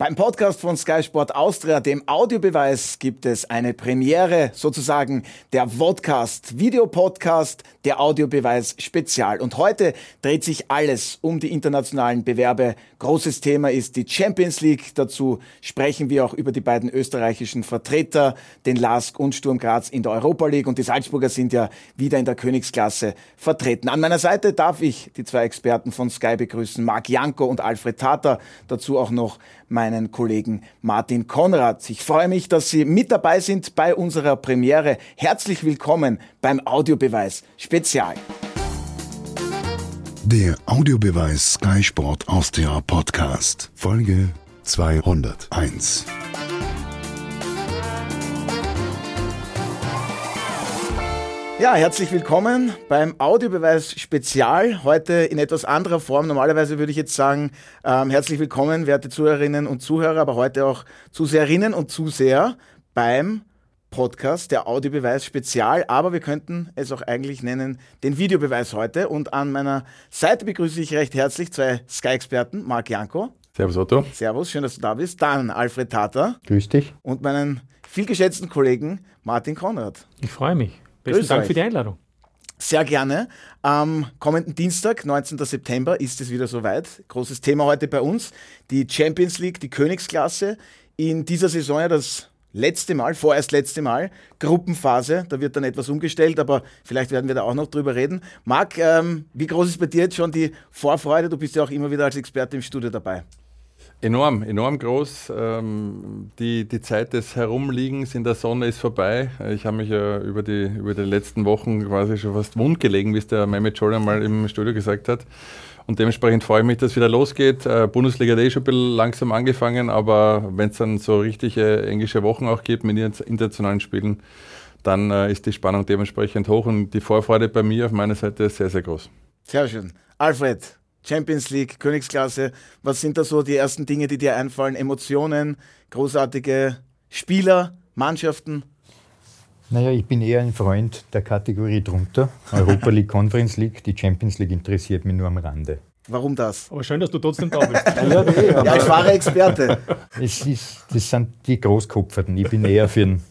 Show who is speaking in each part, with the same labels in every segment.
Speaker 1: Beim Podcast von Sky Sport Austria, dem Audiobeweis, gibt es eine Premiere, sozusagen der Vodcast, Videopodcast, der Audiobeweis Spezial. Und heute dreht sich alles um die internationalen Bewerbe. Großes Thema ist die Champions League. Dazu sprechen wir auch über die beiden österreichischen Vertreter, den LASK und Sturm Graz in der Europa League. Und die Salzburger sind ja wieder in der Königsklasse vertreten. An meiner Seite darf ich die zwei Experten von Sky begrüßen, Marc Janko und Alfred Tater. Dazu auch noch meinen Kollegen Martin Konrad. Ich freue mich, dass Sie mit dabei sind bei unserer Premiere. Herzlich willkommen beim Audiobeweis Spezial.
Speaker 2: Der Audiobeweis Sky Sport Austria Podcast, Folge 201.
Speaker 1: Ja, herzlich willkommen beim Audiobeweis Spezial. Heute in etwas anderer Form. Normalerweise würde ich jetzt sagen, ähm, herzlich willkommen, werte Zuhörerinnen und Zuhörer, aber heute auch Zuseherinnen und Zuseher beim Podcast, der Audiobeweis Spezial. Aber wir könnten es auch eigentlich nennen, den Videobeweis heute. Und an meiner Seite begrüße ich recht herzlich zwei Sky-Experten, Marc Janko.
Speaker 3: Servus Otto.
Speaker 1: Servus, schön, dass du da bist. Dann Alfred Tater.
Speaker 4: Grüß dich.
Speaker 1: Und meinen vielgeschätzten Kollegen Martin Konrad.
Speaker 4: Ich freue mich. Besten Dank für die Einladung.
Speaker 1: Sehr gerne. Am kommenden Dienstag, 19. September, ist es wieder soweit. Großes Thema heute bei uns. Die Champions League, die Königsklasse. In dieser Saison ja das letzte Mal, vorerst letzte Mal, Gruppenphase. Da wird dann etwas umgestellt, aber vielleicht werden wir da auch noch drüber reden. Marc, ähm, wie groß ist bei dir jetzt schon die Vorfreude? Du bist ja auch immer wieder als Experte im Studio dabei.
Speaker 3: Enorm, enorm groß. Ähm, die, die Zeit des Herumliegens in der Sonne ist vorbei. Ich habe mich ja über die, über die letzten Wochen quasi schon fast wund gelegen, wie es der Mehmet Scholler mal im Studio gesagt hat. Und dementsprechend freue ich mich, dass es wieder losgeht. Äh, Bundesliga hat eh schon ein bisschen langsam angefangen, aber wenn es dann so richtige englische Wochen auch gibt mit internationalen Spielen, dann äh, ist die Spannung dementsprechend hoch und die Vorfreude bei mir auf meiner Seite ist sehr, sehr groß.
Speaker 1: Sehr schön. Alfred, Champions League, Königsklasse. Was sind da so die ersten Dinge, die dir einfallen? Emotionen, großartige Spieler, Mannschaften?
Speaker 4: Naja, ich bin eher ein Freund der Kategorie drunter. Europa League, Conference League. Die Champions League interessiert mich nur am Rande.
Speaker 1: Warum das?
Speaker 4: Aber schön, dass du trotzdem da bist.
Speaker 1: ja, ja, ja, ich war Experte.
Speaker 4: Es ist, das sind die Großkopferten. Ich bin eher für einen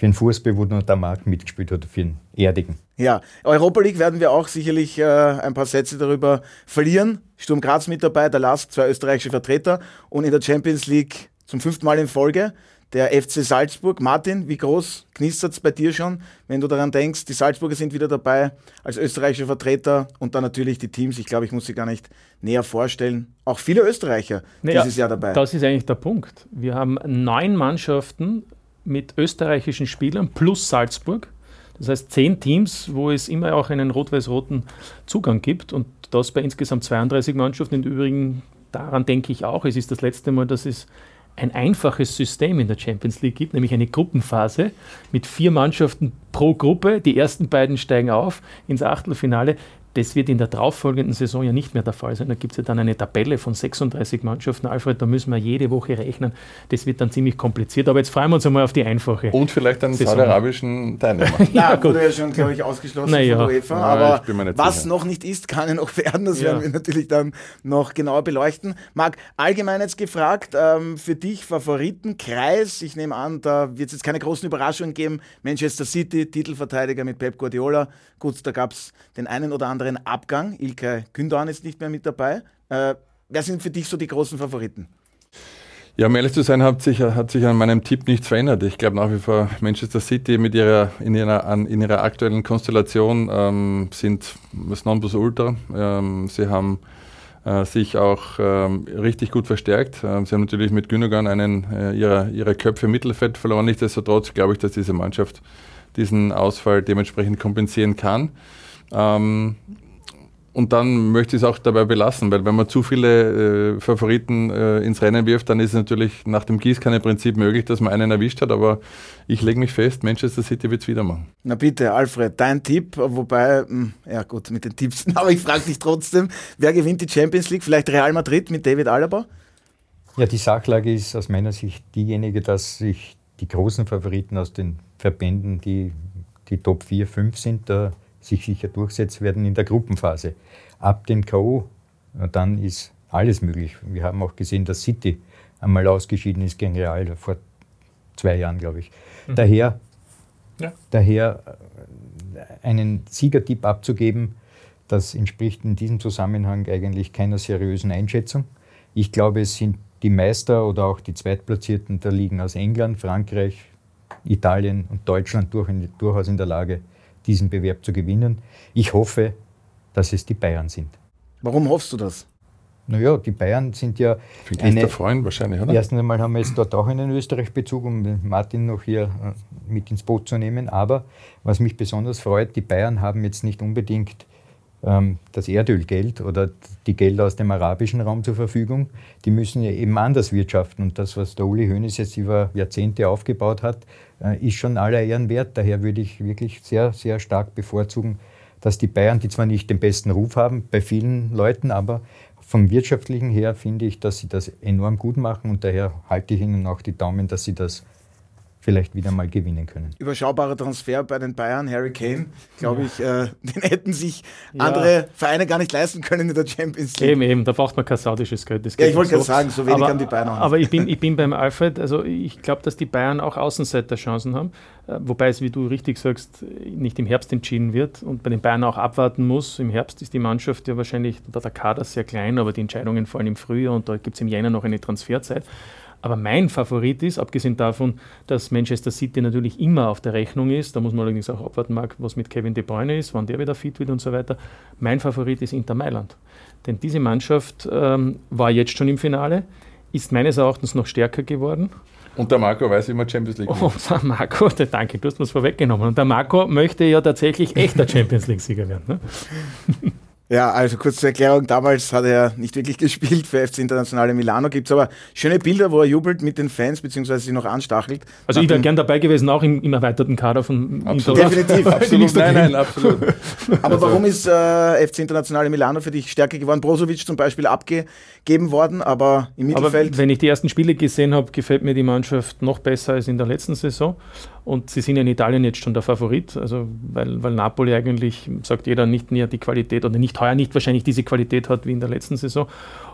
Speaker 4: für den Fußball, wo nur der Markt mitgespielt hat, für den Erdigen.
Speaker 1: Ja, Europa League werden wir auch sicherlich äh, ein paar Sätze darüber verlieren. Sturm Graz mit dabei, der LASK, zwei österreichische Vertreter und in der Champions League zum fünften Mal in Folge der FC Salzburg. Martin, wie groß knistert es bei dir schon, wenn du daran denkst, die Salzburger sind wieder dabei als österreichische Vertreter und dann natürlich die Teams. Ich glaube, ich muss sie gar nicht näher vorstellen. Auch viele Österreicher naja, dieses Jahr dabei.
Speaker 4: Das ist eigentlich der Punkt. Wir haben neun Mannschaften mit österreichischen Spielern plus Salzburg. Das heißt zehn Teams, wo es immer auch einen rot-weiß-roten Zugang gibt und das bei insgesamt 32 Mannschaften. Im Übrigen, daran denke ich auch, es ist das letzte Mal, dass es ein einfaches System in der Champions League gibt, nämlich eine Gruppenphase mit vier Mannschaften pro Gruppe. Die ersten beiden steigen auf ins Achtelfinale. Das wird in der darauffolgenden Saison ja nicht mehr der Fall sein. Da gibt es ja dann eine Tabelle von 36 Mannschaften. Alfred, da müssen wir jede Woche rechnen. Das wird dann ziemlich kompliziert. Aber jetzt freuen wir uns einmal auf die einfache.
Speaker 3: Und vielleicht einen saudi-arabischen Teilnehmer.
Speaker 1: ja, gut. wurde ja schon, glaube ich, ausgeschlossen naja. von UEFA. Ja, aber was sicher. noch nicht ist, kann ja noch werden. Das ja. werden wir natürlich dann noch genauer beleuchten. Marc, allgemein jetzt gefragt, ähm, für dich Favoritenkreis. Ich nehme an, da wird es jetzt keine großen Überraschungen geben. Manchester City, Titelverteidiger mit Pep Guardiola. Gut, da gab es den einen oder anderen anderen Abgang. Ilkay Gündoğan ist nicht mehr mit dabei. Äh, wer sind für dich so die großen Favoriten?
Speaker 3: Ja, um ehrlich zu sein, hat sich, hat sich an meinem Tipp nichts verändert. Ich glaube nach wie vor, Manchester City mit ihrer, in, ihrer, in ihrer aktuellen Konstellation ähm, sind das Nonplusultra. Ähm, sie haben äh, sich auch ähm, richtig gut verstärkt. Ähm, sie haben natürlich mit Gündogan einen äh, ihrer, ihrer Köpfe Mittelfett verloren. Nichtsdestotrotz glaube ich, dass diese Mannschaft diesen Ausfall dementsprechend kompensieren kann. Ähm, und dann möchte ich es auch dabei belassen, weil wenn man zu viele äh, Favoriten äh, ins Rennen wirft, dann ist es natürlich nach dem Gießkanne-Prinzip möglich, dass man einen erwischt hat, aber ich lege mich fest, Manchester City wird es wieder machen.
Speaker 1: Na bitte, Alfred, dein Tipp, wobei, mh, hm, ja gut, mit den Tipps, aber ich frage dich trotzdem, wer gewinnt die Champions League? Vielleicht Real Madrid mit David Alaba?
Speaker 4: Ja, die Sachlage ist aus meiner Sicht diejenige, dass sich die großen Favoriten aus den Verbänden, die die Top 4, 5 sind, da sich sicher durchsetzen werden in der Gruppenphase. Ab dem K.O. dann ist
Speaker 5: alles möglich. Wir haben auch gesehen, dass City einmal ausgeschieden ist gegen Real vor zwei Jahren, glaube ich. Mhm. Daher, ja. daher äh, einen Siegertipp abzugeben, das entspricht in diesem Zusammenhang eigentlich keiner seriösen Einschätzung. Ich glaube, es sind die Meister oder auch die Zweitplatzierten der Ligen aus England, Frankreich, Italien und Deutschland durch, durchaus in der Lage, diesen Bewerb zu gewinnen. Ich hoffe, dass es die Bayern sind.
Speaker 1: Warum hoffst du das?
Speaker 5: Naja, die Bayern sind ja.
Speaker 3: Für eine, Freund wahrscheinlich, oder?
Speaker 5: Erstens einmal haben wir jetzt dort auch einen Österreich-Bezug, um Martin noch hier äh, mit ins Boot zu nehmen. Aber was mich besonders freut, die Bayern haben jetzt nicht unbedingt das Erdölgeld oder die Gelder aus dem arabischen Raum zur Verfügung. Die müssen ja eben anders wirtschaften. Und das, was der Uli Hoeneß jetzt über Jahrzehnte aufgebaut hat, äh, ist schon aller Ehren wert. Daher würde ich wirklich sehr, sehr stark bevorzugen, dass die Bayern, die zwar nicht den besten Ruf haben bei vielen Leuten, aber vom wirtschaftlichen her finde ich, dass sie das enorm gut machen und daher halte ich ihnen auch die Daumen, dass sie das vielleicht wieder mal gewinnen können.
Speaker 1: Überschaubarer Transfer bei den Bayern, Harry Kane, glaube ich, äh, den hätten sich ja. andere Vereine gar nicht leisten können in der Champions League.
Speaker 4: Eben, eben, da braucht man kein saudisches Geld.
Speaker 1: ja, ich wollte gerade so. sagen, so wenig
Speaker 4: aber,
Speaker 1: haben die Bayern auch.
Speaker 4: Aber ich bin, ich bin beim Alfred, also ich glaube, dass die Bayern auch Außenseiterchancen haben, äh, wobei es, wie du richtig sagst, nicht im Herbst entschieden wird und bei den Bayern auch abwarten muss. Im Herbst ist die Mannschaft ja wahrscheinlich, der Kader sehr klein, aber die Entscheidungen fallen im Frühjahr und da gibt es im Jänner noch eine Transferzeit. Aber mein Favorit ist, abgesehen davon, dass Manchester City natürlich immer auf der Rechnung ist, da muss man allerdings auch abwarten, was mit Kevin De Bruyne ist, wann der wieder fit wird und so weiter. Mein Favorit ist Inter Mailand. Denn diese Mannschaft ähm, war jetzt schon im Finale, ist meines Erachtens noch stärker geworden.
Speaker 3: Und der Marco weiß, man Champions League
Speaker 4: Und der Marco, danke, du hast mir es vorweggenommen. Und der Marco möchte ja tatsächlich echter Champions League-Sieger werden. Ne?
Speaker 1: Ja, also kurz zur Erklärung, damals hat er nicht wirklich gespielt für FC Internationale Milano. Gibt es aber schöne Bilder, wo er jubelt mit den Fans, beziehungsweise sie noch anstachelt.
Speaker 4: Also ich wäre gern dabei gewesen, auch im, im erweiterten Kader von
Speaker 1: Inter. Definitiv, absolut. Nein, nein, absolut. aber also. warum ist äh, FC Internationale Milano für dich stärker geworden? Brozovic zum Beispiel abgegeben worden, aber im Mittelfeld...
Speaker 4: Aber wenn ich die ersten Spiele gesehen habe, gefällt mir die Mannschaft noch besser als in der letzten Saison. Und sie sind in Italien jetzt schon der Favorit, also weil, weil Napoli eigentlich, sagt jeder, nicht mehr die Qualität oder nicht heuer nicht wahrscheinlich diese Qualität hat wie in der letzten Saison.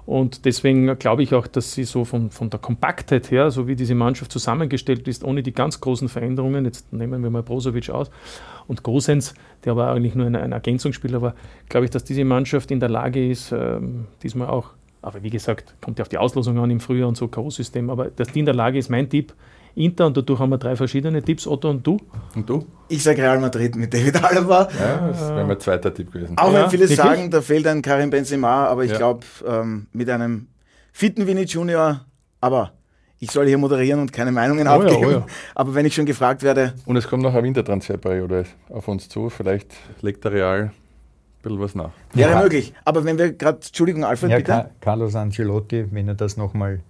Speaker 4: Und deswegen glaube ich auch, dass sie so von, von der Kompaktheit her, so wie diese Mannschaft zusammengestellt ist, ohne die ganz großen Veränderungen, jetzt nehmen wir mal Brozovic aus und Gosens, der war eigentlich nur ein, ein Ergänzungsspieler, aber glaube ich, dass diese Mannschaft in der Lage ist, ähm, diesmal auch, aber wie gesagt, kommt ja auf die Auslosung an im Frühjahr und so K.O.-System, aber dass die in der Lage ist, mein Tipp, Inter und dadurch haben wir drei verschiedene Tipps, Otto und du.
Speaker 3: Und du?
Speaker 1: Ich sage Real Madrid mit David Alaba.
Speaker 3: Ja, das wäre mein zweiter Tipp gewesen.
Speaker 1: Auch wenn viele wirklich? sagen, da fehlt ein Karim Benzema, aber ich ja. glaube, ähm, mit einem fitten Vinny Junior, aber ich soll hier moderieren und keine Meinungen oh abgeben. Ja, oh ja. Aber wenn ich schon gefragt werde.
Speaker 3: Und es kommt noch eine Wintertransferperiode auf uns zu. Vielleicht legt der Real ein bisschen was nach.
Speaker 1: Wäre ja. möglich. Aber wenn wir gerade, Entschuldigung, Alfred,
Speaker 5: ja,
Speaker 1: bitte.
Speaker 5: Carlos Ancelotti, wenn er das nochmal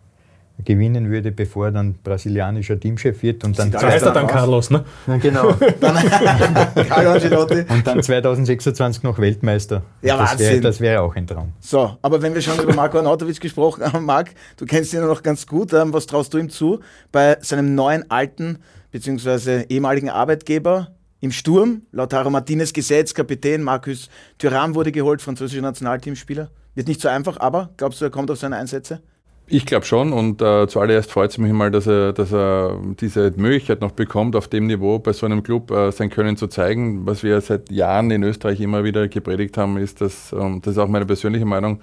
Speaker 5: gewinnen würde, bevor er dann brasilianischer Teamchef wird. Und dann
Speaker 4: so heißt er dann Carlos, ne?
Speaker 5: Ja, genau. Carlo Ancelotti. Und dann 2026 noch Weltmeister. Ja, das wäre wär, wär auch ein Traum.
Speaker 1: So, aber wenn wir schon über Marco Arnautovic gesprochen haben, Marc, du kennst ihn noch ganz gut. Ähm, was traust du ihm zu bei seinem neuen alten bzw. ehemaligen Arbeitgeber im Sturm? Lautaro Martinez Gesetz, Kapitän, Markus Thuram wurde geholt, französischer Nationalteamspieler. Wird nicht so einfach, aber glaubst du, er kommt auf seine Einsätze?
Speaker 3: Ich glaube schon und äh, zuallererst freut es mich mal, dass er, dass er diese Möglichkeit noch bekommt, auf dem Niveau bei so einem Club äh, sein Können zu zeigen. Was wir seit Jahren in Österreich immer wieder gepredigt haben, ist, dass, ähm, das ist auch meine persönliche Meinung,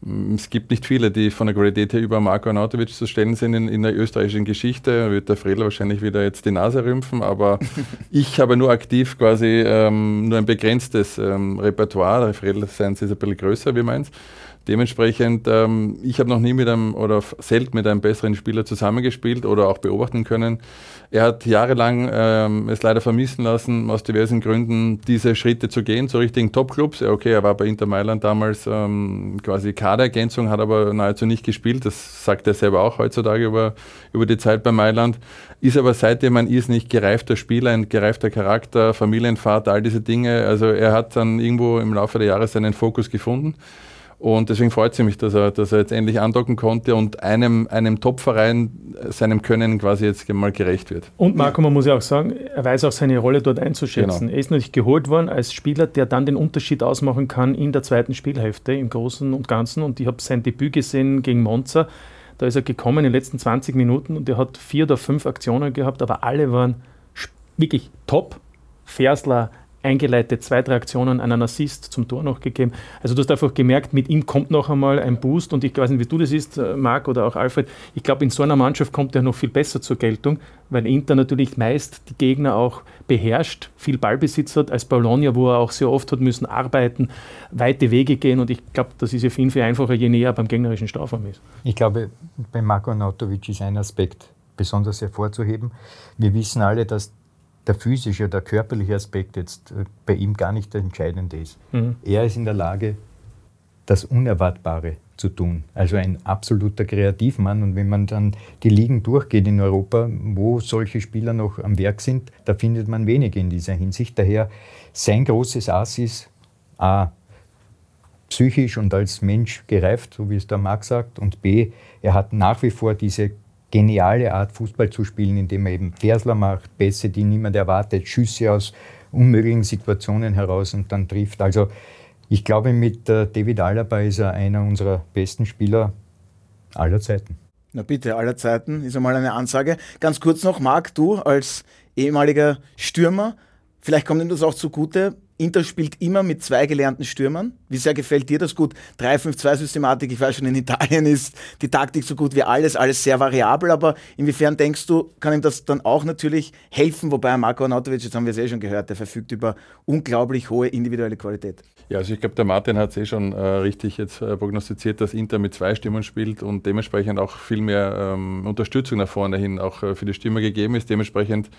Speaker 3: mm, es gibt nicht viele, die von der Qualität her über Marco Arnautovic zu stellen sind in, in der österreichischen Geschichte. Da wird der Fredel wahrscheinlich wieder jetzt die Nase rümpfen, aber ich habe nur aktiv quasi ähm, nur ein begrenztes ähm, Repertoire. Der Fredel seins ist ein bisschen größer wie meins. Dementsprechend, ähm, ich habe noch nie mit einem oder selten mit einem besseren Spieler zusammengespielt oder auch beobachten können. Er hat jahrelang ähm, es leider vermissen lassen, aus diversen Gründen diese Schritte zu gehen zu richtigen Topclubs. Okay, er war bei Inter Mailand damals ähm, quasi Kaderergänzung, hat aber nahezu nicht gespielt. Das sagt er selber auch heutzutage über, über die Zeit bei Mailand. Ist aber seitdem ein irrsinnig gereifter Spieler, ein gereifter Charakter, Familienvater, all diese Dinge. Also er hat dann irgendwo im Laufe der Jahre seinen Fokus gefunden. Und deswegen freut es mich, dass er, dass er jetzt endlich andocken konnte und einem, einem Top-Verein seinem Können quasi jetzt mal gerecht wird.
Speaker 4: Und Marco, man muss ja auch sagen, er weiß auch seine Rolle dort einzuschätzen.
Speaker 3: Genau.
Speaker 4: Er ist natürlich geholt worden als Spieler, der dann den Unterschied ausmachen kann in der zweiten Spielhälfte im Großen und Ganzen. Und ich habe sein Debüt gesehen gegen Monza. Da ist er gekommen in den letzten 20 Minuten und er hat vier oder fünf Aktionen gehabt, aber alle waren wirklich top. Fersler, eingeleitet, zwei, drei Aktionen, einen Assist zum Tor noch gegeben. Also du hast einfach gemerkt, mit ihm kommt noch einmal ein Boost und ich weiß nicht, wie du das siehst, äh, Marc oder auch Alfred, ich glaube, in so einer Mannschaft kommt er noch viel besser zur Geltung, weil Inter natürlich meist die Gegner auch beherrscht, viel Ballbesitz hat, als Bologna, wo er auch sehr oft hat müssen arbeiten, weite Wege gehen und ich glaube, das ist ja viel, viel einfacher, je näher er beim gegnerischen Strafraum ist.
Speaker 5: Ich glaube, bei Marko Nautovic ist ein Aspekt besonders hervorzuheben. Wir wissen alle, dass der physische, der körperliche Aspekt jetzt äh, bei ihm gar nicht der entscheidende ist. Mhm. Er ist in der Lage, das Unerwartbare zu tun. Also ein absoluter Kreativmann. Und wenn man dann die Ligen durchgeht in Europa, wo solche Spieler noch am Werk sind, da findet man wenige in dieser Hinsicht. Daher sein großes Ass ist A, psychisch und als Mensch gereift, so wie es der Marc sagt, und B, er hat nach wie vor diese geniale Art, Fußball zu spielen, indem er eben Versler macht, Pässe, die niemand erwartet, Schüsse aus unmöglichen Situationen heraus und dann trifft. Also ich glaube, mit äh, David Alaba ist er einer unserer besten Spieler aller Zeiten.
Speaker 1: Na bitte, aller Zeiten ist einmal eine Ansage. Ganz kurz noch, Marc, du als ehemaliger Stürmer, vielleicht kommt ihm das auch zugute. Inter spielt immer mit zwei gelernten Stürmern. Wie sehr gefällt dir das gut? 3-5-2-Systematik, ich weiß schon, in Italien ist die Taktik so gut wie alles, alles sehr variabel, aber inwiefern denkst du, kann ihm das dann auch natürlich helfen? Wobei Marco Arnautovic, jetzt haben wir es eh schon gehört, der verfügt über unglaublich hohe individuelle Qualität.
Speaker 3: Ja, also ich glaube, der Martin hat es eh schon äh, richtig jetzt äh, prognostiziert, dass Inter mit zwei Stürmern spielt und dementsprechend auch viel mehr ähm, Unterstützung nach vorne hin auch äh, für die Stürmer gegeben ist. Dementsprechend,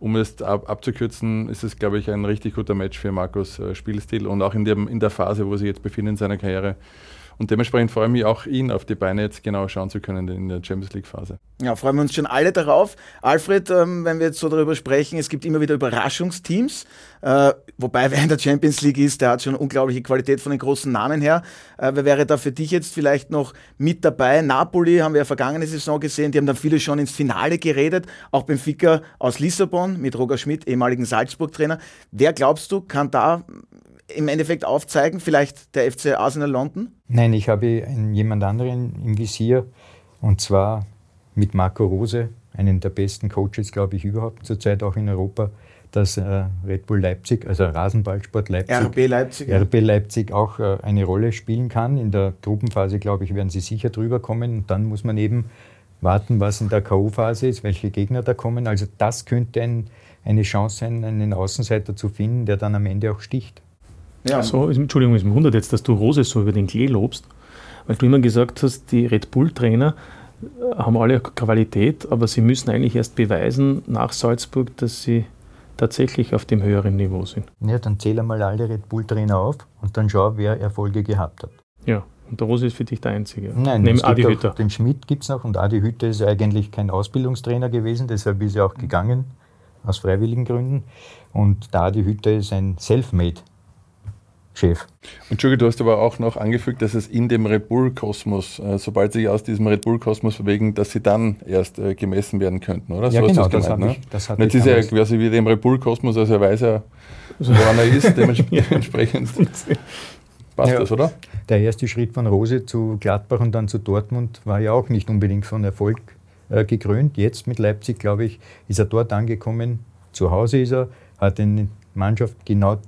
Speaker 3: um es ab, abzukürzen, ist es, glaube ich, ein richtig guter Match für Markus äh, Spielstil und auch in, dem, in der Phase, wo sich jetzt befindet in seiner Karriere. Und dementsprechend freue ich mich auch, ihn auf die Beine jetzt genau schauen zu können in der Champions League-Phase.
Speaker 1: Ja, freuen wir uns schon alle darauf. Alfred, ähm, wenn wir jetzt so darüber sprechen, es gibt immer wieder Überraschungsteams. Äh, wobei, wer in der Champions League ist, der hat schon unglaubliche Qualität von den großen Namen her. Äh, wer wäre da für dich jetzt vielleicht noch mit dabei? Napoli haben wir ja vergangene Saison gesehen, die haben dann viele schon ins Finale geredet. Auch Benfica aus Lissabon mit Roger Schmidt, ehemaligen Salzburg-Trainer. Wer glaubst du, kann da im Endeffekt aufzeigen? Vielleicht der FC Arsenal London?
Speaker 5: Nein, ich habe jemand anderen im Visier und zwar mit Marco Rose, einen der besten Coaches, glaube ich, überhaupt zurzeit auch in Europa, dass äh, Red Bull Leipzig, also Rasenballsport Leipzig,
Speaker 1: RB Leipzig,
Speaker 5: RB Leipzig auch äh, eine Rolle spielen kann. In der Gruppenphase, glaube ich, werden sie sicher drüber kommen und dann muss man eben warten, was in der K.O.-Phase ist, welche Gegner da kommen. Also das könnte ein, eine Chance sein, einen Außenseiter zu finden, der dann am Ende auch sticht.
Speaker 4: Ja. So, Entschuldigung, es wundert jetzt, dass du Rose so über den Klee lobst, weil du immer gesagt hast, die Red Bull-Trainer äh, haben alle Qualität, aber sie müssen eigentlich erst beweisen nach Salzburg, dass sie tatsächlich auf dem höheren Niveau sind.
Speaker 5: Ja, dann zähle mal alle Red Bull-Trainer auf und dann schau, wer Erfolge gehabt hat.
Speaker 4: Ja, und der Rose ist für dich der Einzige.
Speaker 5: Nein, Neben Adi Hütter. Den Schmidt gibt es noch und Adi Hütter ist eigentlich kein Ausbildungstrainer gewesen, deshalb ist er auch gegangen, aus freiwilligen Gründen. Und der Adi Hütter ist ein Selfmade Chef.
Speaker 3: Entschuldige, du hast aber auch noch angefügt, dass es in dem Red Bull-Kosmos, äh, sobald sie sich aus diesem Red Bull-Kosmos bewegen, dass sie dann erst äh, gemessen werden könnten, oder?
Speaker 5: Ja, so genau,
Speaker 3: das,
Speaker 5: gemeint,
Speaker 3: das, ich, das hat Jetzt ist er quasi wie dem Red Bull-Kosmos, also er weiß ja, woran er ist, dementsprechend passt ja. das, oder?
Speaker 5: Der erste Schritt von Rose zu Gladbach und dann zu Dortmund war ja auch nicht unbedingt von Erfolg äh, gekrönt. Jetzt mit Leipzig, glaube ich, ist er dort angekommen. Zu Hause ist er, hat eine Mannschaft genau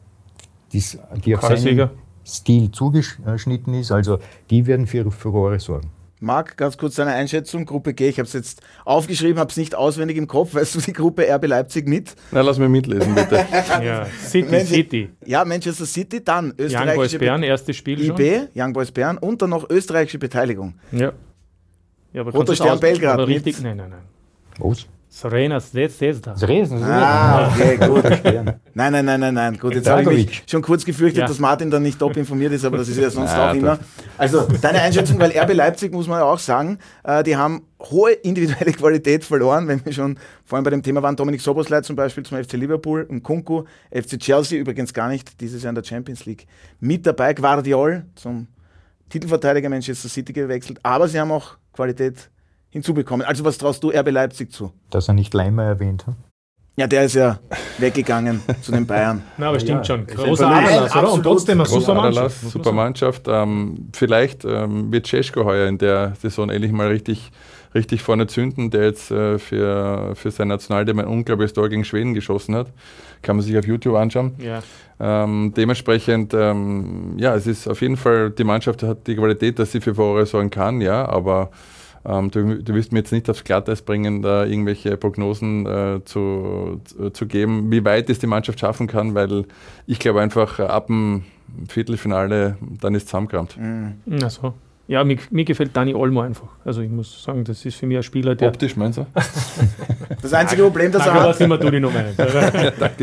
Speaker 5: dies, die auf seinen Stil zugeschnitten ist. Also die werden für Furore sorgen.
Speaker 1: Marc, ganz kurz deine Einschätzung. Gruppe G, ich habe es jetzt aufgeschrieben, habe es nicht auswendig im Kopf. Weißt du die Gruppe RB Leipzig mit?
Speaker 3: Na, lass mich mitlesen, bitte.
Speaker 4: ja, City, Man City.
Speaker 1: Ja, Manchester City, dann
Speaker 4: österreichische... Young Boys Bern, erstes Spiel
Speaker 1: IB, schon. Young Boys Bern und dann noch österreichische Beteiligung.
Speaker 4: Ja. ja
Speaker 1: aber Roter Stern Belgrad.
Speaker 4: Richtig, nein, nein, nein.
Speaker 5: Was?
Speaker 4: Serena Zvezda.
Speaker 5: Zvezda.
Speaker 1: Ah, okay, gut. nein, nein, nein, nein, nein. Gut, jetzt habe ich mich schon kurz gefürchtet, ja. dass Martin dann nicht top informiert ist, aber das ist ja sonst ah, auch immer. Also deine Einschätzung, weil RB Leipzig, muss man ja auch sagen, äh, die haben hohe individuelle Qualität verloren, wenn wir schon vorhin bei dem Thema waren. Dominik Sobosleit zum Beispiel zum FC Liverpool, und Kunku, FC Chelsea übrigens gar nicht dieses Jahr in der Champions League mit dabei. Guardiol zum Titelverteidiger Manchester City gewechselt, aber sie haben auch Qualität hinzubekommen. Also was traust du RB Leipzig zu?
Speaker 5: Dass er nicht Leimer erwähnt hat.
Speaker 1: Ja, der ist ja weggegangen zu den Bayern.
Speaker 4: Na, aber stimmt
Speaker 5: Ja,
Speaker 4: schon. Großer Ananas, oder? Und trotzdem eine
Speaker 3: Großer
Speaker 4: super Mannschaft.
Speaker 3: super. Mannschaft. Ähm, vielleicht ähm, wird Cesko heuer in der Saison endlich mal richtig, richtig vorne zünden, der jetzt äh, für, für sein Nationalteam ein unglaubliches Tor gegen Schweden geschossen hat. Kann man sich auf YouTube anschauen.
Speaker 4: Ja.
Speaker 3: Ähm, dementsprechend, ähm, ja, es ist auf jeden Fall, die Mannschaft hat die Qualität, dass sie für Furore sorgen kann, ja, aber ähm, du, du wirst mir jetzt nicht aufs Glatteis bringen, da irgendwelche Prognosen äh, zu, zu, geben, wie weit es die Mannschaft schaffen kann, weil ich glaube einfach, äh, ab dem Viertelfinale, dann ist es zusammengerammt.
Speaker 4: Ach so. Ja, mir, mir gefällt Dani Olmo einfach. Also ich muss sagen, das ist für mich ein Spieler, der...
Speaker 3: Optisch meinst du?
Speaker 1: Das einzige Problem, das er
Speaker 4: Danke,
Speaker 1: hat,
Speaker 4: was immer du die Nummer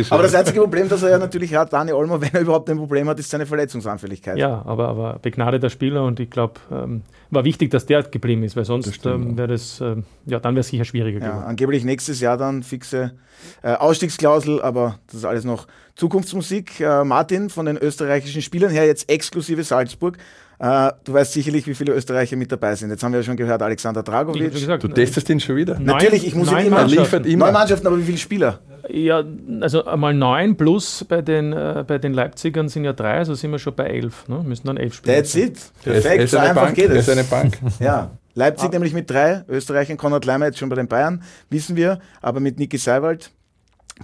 Speaker 1: aber das einzige Problem, das er ja natürlich hat, Dani Olmo, wenn er überhaupt ein Problem hat, ist seine Verletzungsanfälligkeit.
Speaker 4: Ja, aber, aber begnadeter Spieler und ich glaube, ähm, war wichtig, dass der geblieben ist, weil sonst
Speaker 3: stimmt,
Speaker 4: ähm, wäre das, ähm, ja, dann wäre es sicher schwieriger
Speaker 1: Ja,
Speaker 4: geworden.
Speaker 1: angeblich nächstes Jahr dann fixe äh, Ausstiegsklausel, aber das ist alles noch Zukunftsmusik. Äh, Martin von den österreichischen Spielern her jetzt exklusive Salzburg. Äh, du weißt sicherlich, wie viele Österreicher mit dabei sind. Jetzt haben wir ja schon gehört, Alexander Dragovic.
Speaker 4: gesagt,
Speaker 3: Du testest ihn schon wieder?
Speaker 4: neun-
Speaker 1: Natürlich, ich muss ihn
Speaker 4: neun
Speaker 1: immer-
Speaker 3: Er
Speaker 4: Mannschaften.
Speaker 3: liefert immer.
Speaker 1: Neun Mannschaften, aber wie viele Spieler?
Speaker 4: Ja, also einmal neun plus bei den, äh, bei den Leipzigern sind ja drei, also sind wir schon bei elf. Ne? Müssen dann elf Spieler.
Speaker 1: That's it.
Speaker 3: Er ist, er
Speaker 1: Perfekt, so einfach
Speaker 3: Bank.
Speaker 1: geht es.
Speaker 3: ist eine Bank.
Speaker 1: Ja, Leipzig nämlich mit drei, Österreichern, Konrad Leimer jetzt schon bei den Bayern, wissen wir, aber mit Niki Seiwald.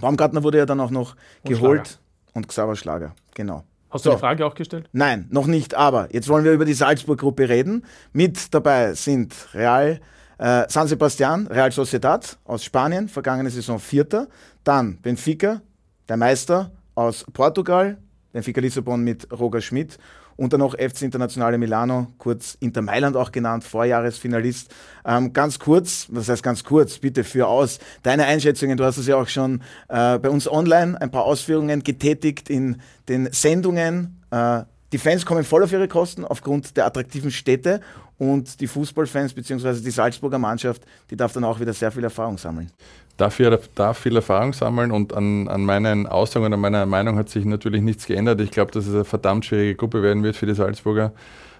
Speaker 1: Baumgartner wurde ja dann auch noch geholt
Speaker 4: Schlager.
Speaker 1: und Xaver Schlager, genau.
Speaker 4: Hast du
Speaker 1: So.
Speaker 4: die Frage auch gestellt?
Speaker 1: Nein, noch nicht, aber jetzt wollen wir über die Salzburg-Gruppe reden. Mit dabei sind Real äh, San Sebastian, Real Sociedad aus Spanien, vergangene Saison Vierter. Dann Benfica, der Meister aus Portugal, Benfica Lissabon mit Roger Schmidt. Und dann noch FC Internationale Milano, kurz Inter Mailand auch genannt, Vorjahresfinalist. Ähm, ganz kurz, was heißt ganz kurz, bitte führ aus deine Einschätzungen. Du hast es ja auch schon äh, bei uns online ein paar Ausführungen getätigt in den Sendungen. Äh, die Fans kommen voll auf ihre Kosten aufgrund der attraktiven Städte und die Fußballfans bzw. die Salzburger Mannschaft, die darf dann auch wieder sehr viel Erfahrung sammeln.
Speaker 3: Dafür darf viel Erfahrung sammeln und an, an meinen Aussagen und an meiner Meinung hat sich natürlich nichts geändert. Ich glaube, dass es eine verdammt schwierige Gruppe werden wird für die Salzburger.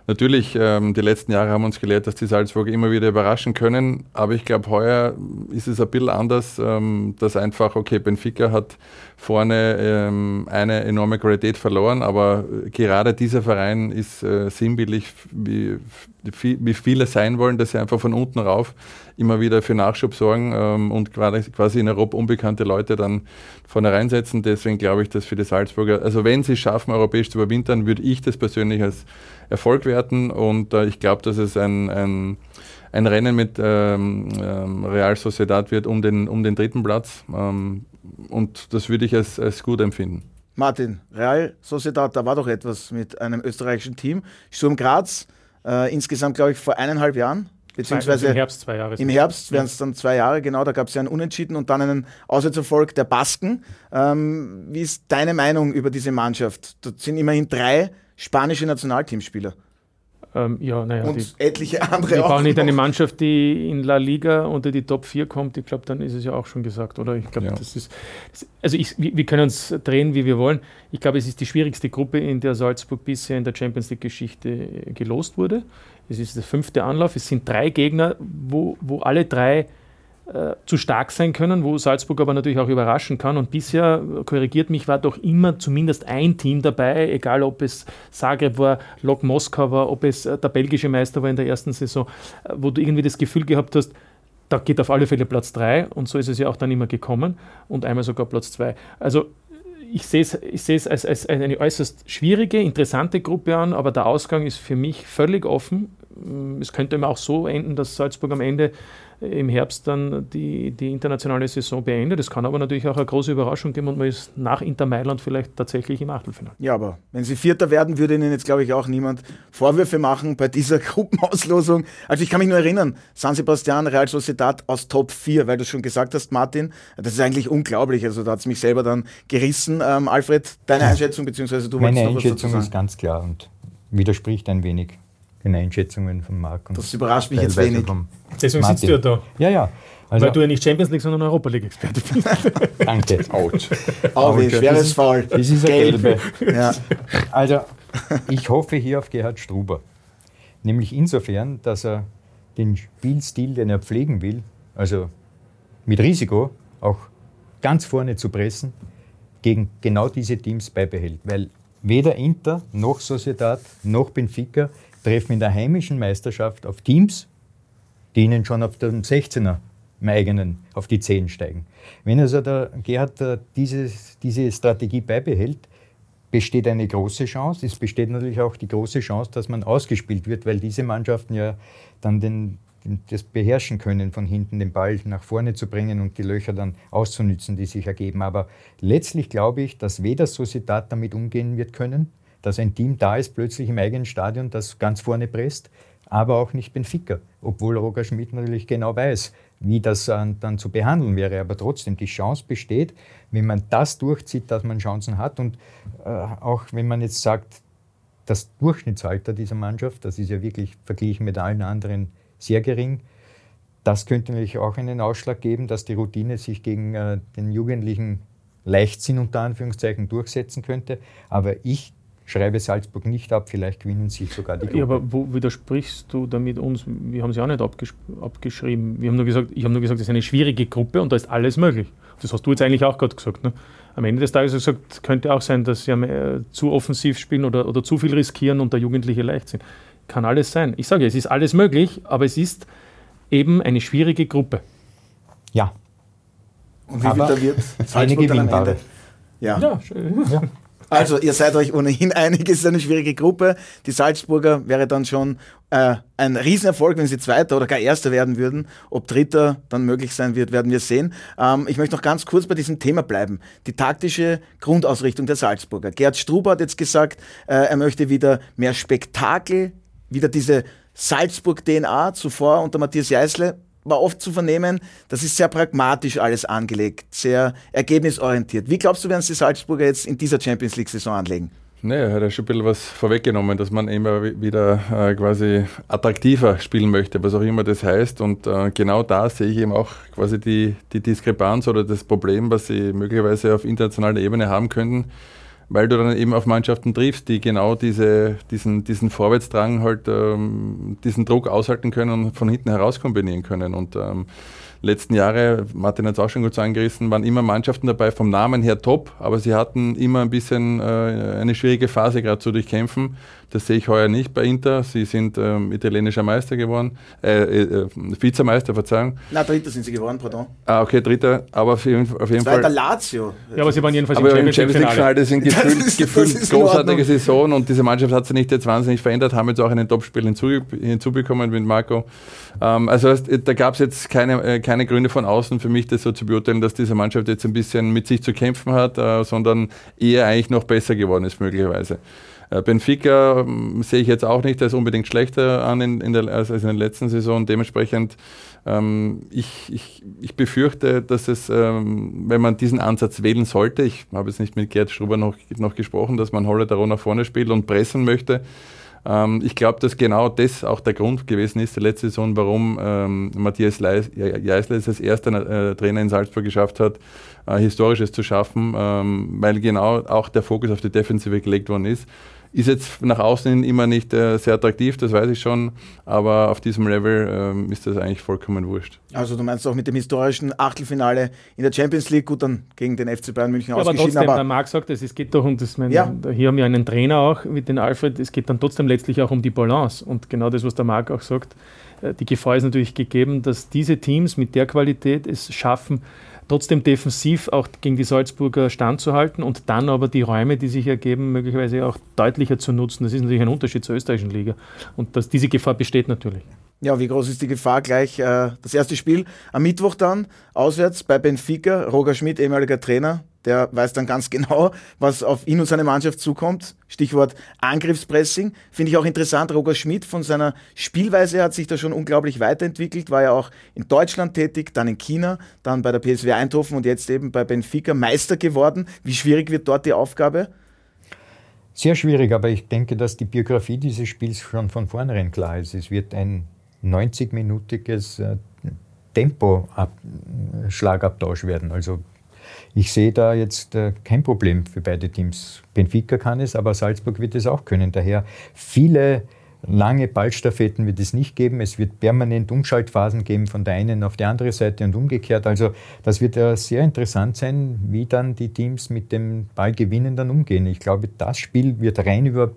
Speaker 3: Natürlich, ähm, die letzten Jahre haben uns gelehrt, dass die Salzburger immer wieder überraschen können, aber ich glaube, heuer ist es ein bisschen anders, ähm, dass einfach, okay, Benfica hat vorne ähm, eine enorme Qualität verloren, aber gerade dieser Verein ist äh, sinnbildlich, wie, wie viele sein wollen, dass sie einfach von unten rauf immer wieder für Nachschub sorgen ähm, und quasi in Europa unbekannte Leute dann vorne reinsetzen. Deswegen glaube ich, dass für die Salzburger, also wenn sie es schaffen, europäisch zu überwintern, würde ich das persönlich als Erfolg werten und äh, ich glaube, dass es ein, ein, ein Rennen mit ähm, ähm, Real Sociedad wird um den, um den dritten Platz ähm, und das würde ich als, als gut empfinden.
Speaker 1: Martin, Real Sociedad, da war doch etwas mit einem österreichischen Team. Sturm Graz, äh, insgesamt glaube ich vor eineinhalb Jahren, beziehungsweise
Speaker 4: Im Herbst zwei Jahre.
Speaker 1: Im Herbst wären es dann zwei Jahre, genau, da gab es ja einen Unentschieden und dann einen Auswärtserfolg der Basken. Ähm, wie ist deine Meinung über diese Mannschaft? Dort sind immerhin drei spanische Nationalteamspieler
Speaker 4: Ähm, ja, naja,
Speaker 1: und
Speaker 4: die,
Speaker 1: etliche andere
Speaker 4: wir
Speaker 1: auch.
Speaker 4: brauchen nicht eine. Mannschaft, die in La Liga unter die Top 4 kommt. Ich glaube, dann ist es ja auch schon gesagt, oder? Ich glaube,
Speaker 3: Ja.
Speaker 4: das ist. Also, ich, wir wir können uns drehen, wie wir wollen. Ich glaube, es ist die schwierigste Gruppe, in der Salzburg bisher in der Champions League-Geschichte gelost wurde. Es ist der fünfte Anlauf. Es sind drei Gegner, wo, wo alle drei äh, zu stark sein können, wo Salzburg aber natürlich auch überraschen kann. Und bisher, korrigiert mich, war doch immer zumindest ein Team dabei, egal ob es Zagreb war, Lok Moskau war, ob es äh, der belgische Meister war in der ersten Saison, äh, wo du irgendwie das Gefühl gehabt hast, da geht auf alle Fälle Platz 3 und so ist es ja auch dann immer gekommen und einmal sogar Platz 2. Also ich sehe es, ich sehe es als, als eine äußerst schwierige, interessante Gruppe an, aber der Ausgang ist für mich völlig offen. Es könnte immer auch so enden, dass Salzburg am Ende im Herbst dann die, die internationale Saison beendet. Es kann aber natürlich auch eine große Überraschung geben und man ist nach Inter Mailand vielleicht tatsächlich im Achtelfinale.
Speaker 1: Ja, aber wenn sie Vierter werden, würde ihnen jetzt, glaube ich, auch niemand Vorwürfe machen bei dieser Gruppenauslosung. Also ich kann mich nur erinnern, San Sebastian, Real Sociedad aus Top 4, weil du schon gesagt hast, Martin, das ist eigentlich unglaublich. Also da hat es mich selber dann gerissen. Ähm, Alfred, deine Einschätzung, beziehungsweise du
Speaker 5: Meine
Speaker 1: noch was dazu
Speaker 5: Einschätzung
Speaker 1: sagen.
Speaker 5: ist ganz klar und widerspricht ein wenig den Einschätzungen von Marc. Und
Speaker 1: Das überrascht mich jetzt wenig.
Speaker 4: Deswegen
Speaker 5: Martin.
Speaker 4: sitzt du ja da,
Speaker 5: Ja, ja. Also,
Speaker 4: weil du ja nicht Champions League, sondern Europa League-Experte bist.
Speaker 5: danke.
Speaker 3: Autsch.
Speaker 5: Okay.
Speaker 1: schweres Foul.
Speaker 5: Das ist eine gelbe.
Speaker 1: Ja.
Speaker 5: Also, ich hoffe hier auf Gerhard Struber. Nämlich insofern, dass er den Spielstil, den er pflegen will, also mit Risiko auch ganz vorne zu pressen, gegen genau diese Teams beibehält. Weil weder Inter noch Sociedad noch Benfica treffen in der heimischen Meisterschaft auf Teams, die ihnen schon auf dem 16er im eigenen auf die Zehen steigen. Wenn also der Gerhard äh, diese, diese Strategie beibehält, besteht eine große Chance. Es besteht natürlich auch die große Chance, dass man ausgespielt wird, weil diese Mannschaften ja dann den, das beherrschen können, von hinten den Ball nach vorne zu bringen und die Löcher dann auszunützen, die sich ergeben. Aber letztlich glaube ich, dass weder Sociedad damit umgehen wird können, dass ein Team da ist, plötzlich im eigenen Stadion, das ganz vorne presst, aber auch nicht Benfica, obwohl Roger Schmidt natürlich genau weiß, wie das dann zu behandeln wäre. Aber trotzdem, die Chance besteht, wenn man das durchzieht, dass man Chancen hat. Und äh, auch wenn man jetzt sagt, das Durchschnittsalter dieser Mannschaft, das ist ja wirklich verglichen mit allen anderen sehr gering, das könnte natürlich auch einen Ausschlag geben, dass die Routine sich gegen äh, den Jugendlichen Leichtsinn unter Anführungszeichen durchsetzen könnte. Aber ich schreibe Salzburg nicht ab, vielleicht gewinnen sie sogar die Gruppe.
Speaker 4: Ja, aber wo widersprichst du damit uns? Wir haben sie auch nicht abgesch abgeschrieben. Wir haben nur gesagt, ich habe nur gesagt, es ist eine schwierige Gruppe und da ist alles möglich. Das hast du jetzt eigentlich auch gerade gesagt. Ne? Am Ende des Tages gesagt, könnte auch sein, dass sie äh, zu offensiv spielen oder, oder zu viel riskieren und der Jugendliche leicht sind. Kann alles sein. Ich sage, es ist alles möglich, aber es ist eben eine schwierige Gruppe.
Speaker 5: Ja.
Speaker 1: Und wie viel da wird
Speaker 5: eine gewinnbare.
Speaker 1: Ja. Ja, ja. Also, ihr seid euch ohnehin einig, es ist eine schwierige Gruppe. Die Salzburger wäre dann schon äh, ein Riesenerfolg, wenn sie Zweiter oder gar Erster werden würden. Ob Dritter dann möglich sein wird, werden wir sehen. Ähm, ich möchte noch ganz kurz bei diesem Thema bleiben. Die taktische Grundausrichtung der Salzburger. Gerd Struber hat jetzt gesagt, äh, er möchte wieder mehr Spektakel, wieder diese Salzburg-DNA. Zuvor unter Matthias Jeißle war oft zu vernehmen, das ist sehr pragmatisch alles angelegt, sehr ergebnisorientiert. Wie glaubst du, werden sie Salzburger jetzt in dieser Champions League-Saison anlegen?
Speaker 3: Naja, er hat ja schon ein bisschen was vorweggenommen, dass man immer wieder äh, quasi attraktiver spielen möchte, was auch immer das heißt. Und äh, genau da sehe ich eben auch quasi die, die Diskrepanz oder das Problem, was sie möglicherweise auf internationaler Ebene haben könnten weil du dann eben auf Mannschaften triffst, die genau diese, diesen, diesen Vorwärtsdrang halt, ähm, diesen Druck aushalten können und von hinten heraus kombinieren können. Und ähm, letzten Jahre, Martin hat es auch schon gut angerissen, waren immer Mannschaften dabei, vom Namen her top, aber sie hatten immer ein bisschen äh, eine schwierige Phase gerade zu durchkämpfen. Das sehe ich heuer nicht bei Inter. Sie sind ähm, italienischer Meister geworden, äh, äh, Vizemeister, Verzeihung.
Speaker 1: Na, Dritter sind sie geworden, pardon.
Speaker 3: Ah, okay, Dritter, aber auf jeden, auf jeden
Speaker 1: Fall. Lazio.
Speaker 4: Ja, aber sie waren jedenfalls
Speaker 3: aber im Champions League-Finale. Das sind gefühlt, gefühlt großartige Saison und diese Mannschaft hat sich nicht jetzt wahnsinnig verändert, haben jetzt auch einen Topspiel hinzu, hinzubekommen mit Marco. Ähm, also da gab es jetzt keine, äh, keine Gründe von außen für mich, das so zu beurteilen, dass diese Mannschaft jetzt ein bisschen mit sich zu kämpfen hat, äh, sondern eher eigentlich noch besser geworden ist möglicherweise. Äh, Benfica ähm, sehe ich jetzt auch nicht als unbedingt schlechter an in, in der, als in der letzten Saison. Dementsprechend, ähm, ich, ich, ich befürchte, dass es, ähm, wenn man diesen Ansatz wählen sollte, ich habe jetzt nicht mit Gerd Struber noch, noch gesprochen, dass man Holle nach vorne spielt und pressen möchte, ich glaube, dass genau das auch der Grund gewesen ist, der letzte Saison, warum ähm, Matthias Jeißler es als erster äh, Trainer in Salzburg geschafft hat, äh, Historisches zu schaffen, ähm, weil genau auch der Fokus auf die Defensive gelegt worden ist. Ist jetzt nach außen hin immer nicht äh, sehr attraktiv, das weiß ich schon, aber auf diesem Level ähm, ist das eigentlich vollkommen wurscht.
Speaker 1: Also du meinst auch mit dem historischen Achtelfinale in der Champions League, gut dann gegen den FC Bayern München
Speaker 4: ja, ausgeschieden. Aber trotzdem, aber der Marc sagt, es geht doch um das, mein, ja. hier haben wir einen Trainer auch mit den Alfred, es geht dann trotzdem letztlich auch um die Balance und genau das, was der Marc auch sagt, äh, die Gefahr ist natürlich gegeben, dass diese Teams mit der Qualität es schaffen, trotzdem defensiv auch gegen die Salzburger standzuhalten und dann aber die Räume, die sich ergeben, möglicherweise auch deutlicher zu nutzen. Das ist natürlich ein Unterschied zur österreichischen Liga. Und dass diese Gefahr besteht natürlich.
Speaker 1: Ja, wie groß ist die Gefahr? Gleich äh, das erste Spiel am Mittwoch dann, auswärts bei Benfica. Roger Schmidt, ehemaliger Trainer, der weiß dann ganz genau, was auf ihn und seine Mannschaft zukommt. Stichwort Angriffspressing. Finde ich auch interessant. Roger Schmidt von seiner Spielweise hat sich da schon unglaublich weiterentwickelt. War ja auch in Deutschland tätig, dann in China, dann bei der PSW Eindhoven und jetzt eben bei Benfica Meister geworden. Wie schwierig wird dort die Aufgabe?
Speaker 5: Sehr schwierig, aber ich denke, dass die Biografie dieses Spiels schon von vornherein klar ist. Es wird ein 90-minütiges äh, Tempo-Schlagabtausch werden. Also ich sehe da jetzt äh, kein Problem für beide Teams. Benfica kann es, aber Salzburg wird es auch können. Daher viele Lange Ballstaffetten wird es nicht geben. Es wird permanent Umschaltphasen geben von der einen auf die andere Seite und umgekehrt. Also das wird ja sehr interessant sein, wie dann die Teams mit dem Ballgewinnen dann umgehen. Ich glaube, das Spiel wird rein über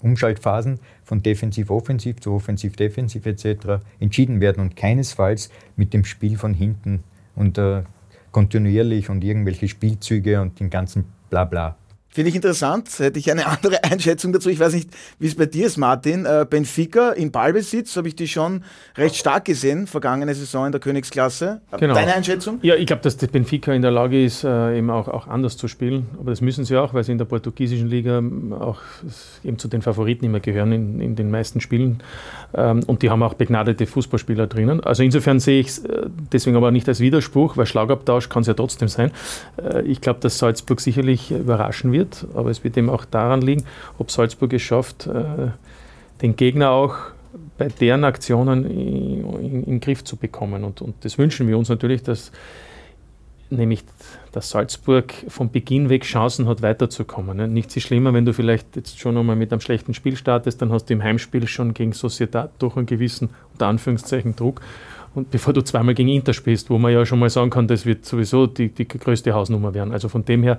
Speaker 5: Umschaltphasen von defensiv-offensiv zu offensiv-defensiv etc. entschieden werden und keinesfalls mit dem Spiel von hinten und äh, kontinuierlich und irgendwelche Spielzüge und den ganzen Blabla.
Speaker 1: Finde ich interessant, hätte ich eine andere Einschätzung dazu. Ich weiß nicht, wie es bei dir ist, Martin. Äh, Benfica in Ballbesitz habe ich die schon recht stark gesehen, vergangene Saison in der Königsklasse.
Speaker 4: Genau.
Speaker 1: Deine Einschätzung?
Speaker 4: Ja, ich glaube, dass der Benfica in der Lage ist, äh, eben auch, auch anders zu spielen. Aber das müssen sie auch, weil sie in der portugiesischen Liga auch eben zu den Favoriten immer gehören in, in den meisten Spielen. Ähm, und die haben auch begnadete Fußballspieler drinnen. Also insofern sehe ich es äh, deswegen aber nicht als Widerspruch, weil Schlagabtausch kann es ja trotzdem sein. Ich glaube, dass Salzburg sicherlich überraschen wird wird, aber es wird eben auch daran liegen, ob Salzburg es schafft, äh, den Gegner auch bei deren Aktionen in, den Griff zu bekommen. Und, und das wünschen wir uns natürlich, dass nämlich dass Salzburg von Beginn weg Chancen hat, weiterzukommen. Ne? Nichts ist schlimmer, wenn du vielleicht jetzt schon einmal mit einem schlechten Spiel startest, dann hast du im Heimspiel schon gegen Sociedad durch einen gewissen, unter Anführungszeichen, Druck. Und bevor du zweimal gegen Inter spielst, wo man ja schon mal sagen kann, das wird sowieso die, die größte Hausnummer werden. Also von dem her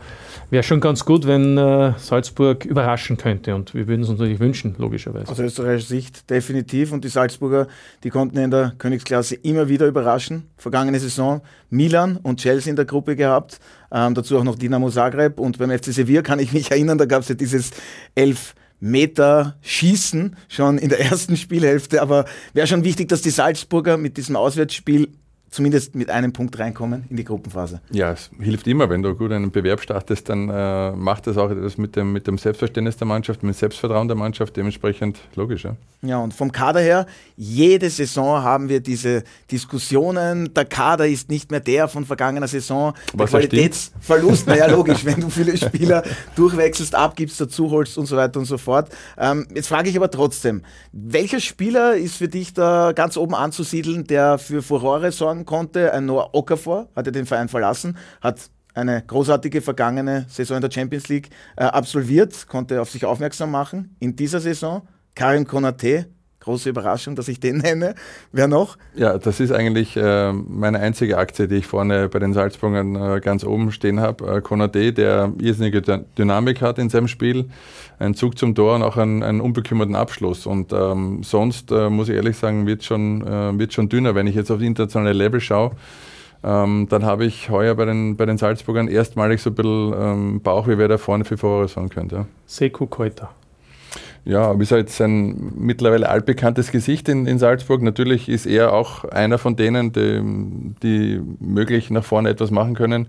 Speaker 4: wäre schon ganz gut, wenn äh, Salzburg überraschen könnte. Und wir würden es uns natürlich wünschen, logischerweise.
Speaker 1: Aus österreichischer Sicht definitiv. Und die Salzburger, die konnten in der Königsklasse immer wieder überraschen. Vergangene Saison Milan und Chelsea in der Gruppe gehabt. Ähm, dazu auch noch Dinamo Zagreb. Und beim FC Sevilla kann ich mich erinnern, da gab es ja dieses elf Meter schießen, schon in der ersten Spielhälfte. Aber wäre schon wichtig, dass die Salzburger mit diesem Auswärtsspiel zumindest mit einem Punkt reinkommen in die Gruppenphase.
Speaker 3: Ja, es hilft immer, wenn du gut einen Bewerb startest, dann äh, macht das auch etwas mit dem, mit dem Selbstverständnis der Mannschaft, mit dem Selbstvertrauen der Mannschaft, dementsprechend logisch. Ja.
Speaker 1: ja, und vom Kader her, jede Saison haben wir diese Diskussionen, der Kader ist nicht mehr der von vergangener Saison, der
Speaker 3: Was
Speaker 1: Qualitätsverlust, naja logisch, wenn du viele Spieler durchwechselst, abgibst, dazu holst und so weiter und so fort. Ähm, jetzt frage ich aber trotzdem, welcher Spieler ist für dich da ganz oben anzusiedeln, der für Furore sorgen sorgen konnte. Ein Noah Okafor hat ja den Verein verlassen, hat eine großartige vergangene Saison in der Champions League äh, absolviert, konnte auf sich aufmerksam machen. In dieser Saison Karim Konate große Überraschung, dass ich den nenne. Wer noch?
Speaker 3: Ja, das ist eigentlich äh, meine einzige Aktie, die ich vorne bei den Salzburgern äh, ganz oben stehen habe. Äh, Konate, der irrsinnige Dynamik hat in seinem Spiel, ein Zug zum Tor und auch einen, einen unbekümmerten Abschluss. Und ähm, sonst, äh, muss ich ehrlich sagen, wird schon, äh, wird schon dünner. Wenn ich jetzt auf die internationale Level schaue, ähm, dann habe ich heuer bei den, bei den Salzburgern erstmalig so ein bisschen ähm, Bauch, wie wer da vorne für Furore sagen könnte. Ja.
Speaker 4: Seku Koita.
Speaker 3: Ja, ist jetzt ein mittlerweile altbekanntes Gesicht in, in Salzburg. Natürlich ist er auch einer von denen, die, die möglich nach vorne etwas machen können.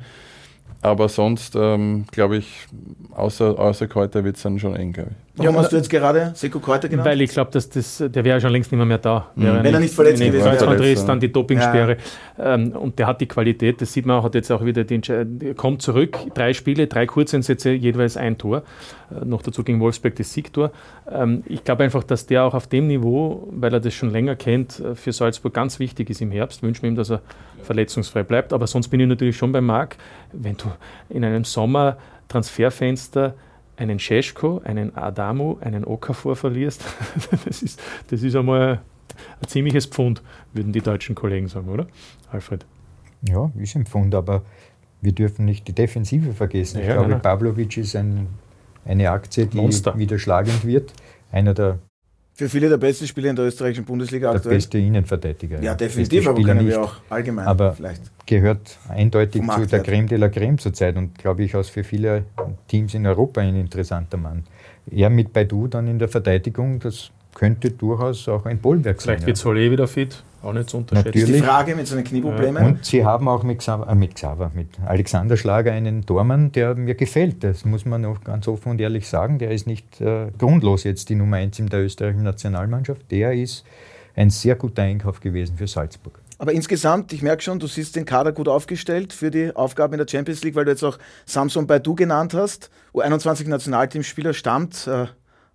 Speaker 3: Aber sonst, ähm, glaube ich, außer, außer Kräuter wird es dann schon eng, glaube ich.
Speaker 1: Warum hast du jetzt gerade Seko Kräuter genannt?
Speaker 4: Weil ich glaube, dass das, der wäre schon längst nicht mehr, mehr da.
Speaker 1: Mhm. Wenn er nicht verletzt gewesen wäre.
Speaker 4: Kreuzbandriss, dann die Dopingsperre. Ja. Ähm, und der hat die Qualität, das sieht man auch, hat jetzt auch wieder den, kommt zurück, drei Spiele, drei Kurzeinsätze, jeweils ein Tor. Äh, noch dazu gegen Wolfsberg das Siegtor. Ähm, ich glaube einfach, dass der auch auf dem Niveau, weil er das schon länger kennt, äh, für Salzburg ganz wichtig ist im Herbst. Wünschen wir ihm, dass er verletzungsfrei bleibt. Aber sonst bin ich natürlich schon bei Marc, wenn du in einem Sommer Transferfenster einen Scheschko, einen Adamu, einen Okafor verlierst, das ist, das ist einmal ein ziemliches Pfund, würden die deutschen Kollegen sagen, oder? Alfred?
Speaker 5: Ja, ist ein Pfund, aber wir dürfen nicht die Defensive vergessen. Ja, ich glaube, nein. Pavlovic ist ein, eine Aktie, die Monster. wieder schlagend wird. Einer der
Speaker 1: für viele der besten Spieler in der österreichischen Bundesliga
Speaker 5: der aktuell. Der beste Innenverteidiger.
Speaker 1: Ja, definitiv, aber können nicht, wir auch allgemein
Speaker 5: aber vielleicht. gehört eindeutig zu der Creme de la Creme zurzeit und glaube ich auch für viele Teams in Europa ein interessanter Mann. Er mit Baidu dann in der Verteidigung, das könnte durchaus auch ein Bollwerk
Speaker 4: sein. Vielleicht wird Solé wieder fit, auch nicht zu unterschätzen.
Speaker 1: Natürlich. Die Frage mit seinen Knieproblemen.
Speaker 5: Und sie haben auch mit Xaver, äh, mit, Xaver, mit Alexander Schlager einen Tormann, der mir gefällt. Das muss man auch ganz offen und ehrlich sagen. Der ist nicht äh, grundlos jetzt die Nummer 1 in der österreichischen Nationalmannschaft. Der ist ein sehr guter Einkauf gewesen für Salzburg.
Speaker 1: Aber insgesamt, ich merke schon, du siehst den Kader gut aufgestellt für die Aufgaben in der Champions League, weil du jetzt auch Samson Baidu genannt hast. U21-Nationalteamspieler stammt äh,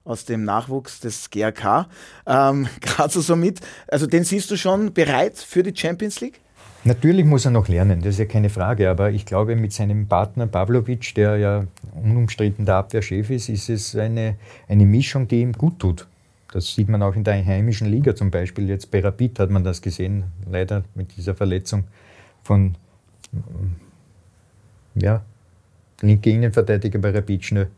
Speaker 1: aus dem Nachwuchs des GRK. Ähm, Gerade so mit. Also den siehst du schon bereit für die Champions League?
Speaker 5: Natürlich muss er noch lernen, das ist ja keine Frage. Aber ich glaube, mit seinem Partner Pavlovic, der ja unumstritten der Abwehrchef ist, ist es eine, eine Mischung, die ihm gut tut. Das sieht man auch in der heimischen Liga zum Beispiel. Jetzt bei Rapid hat man das gesehen, leider mit dieser Verletzung von ja, linke Innenverteidiger bei Rapid schnell.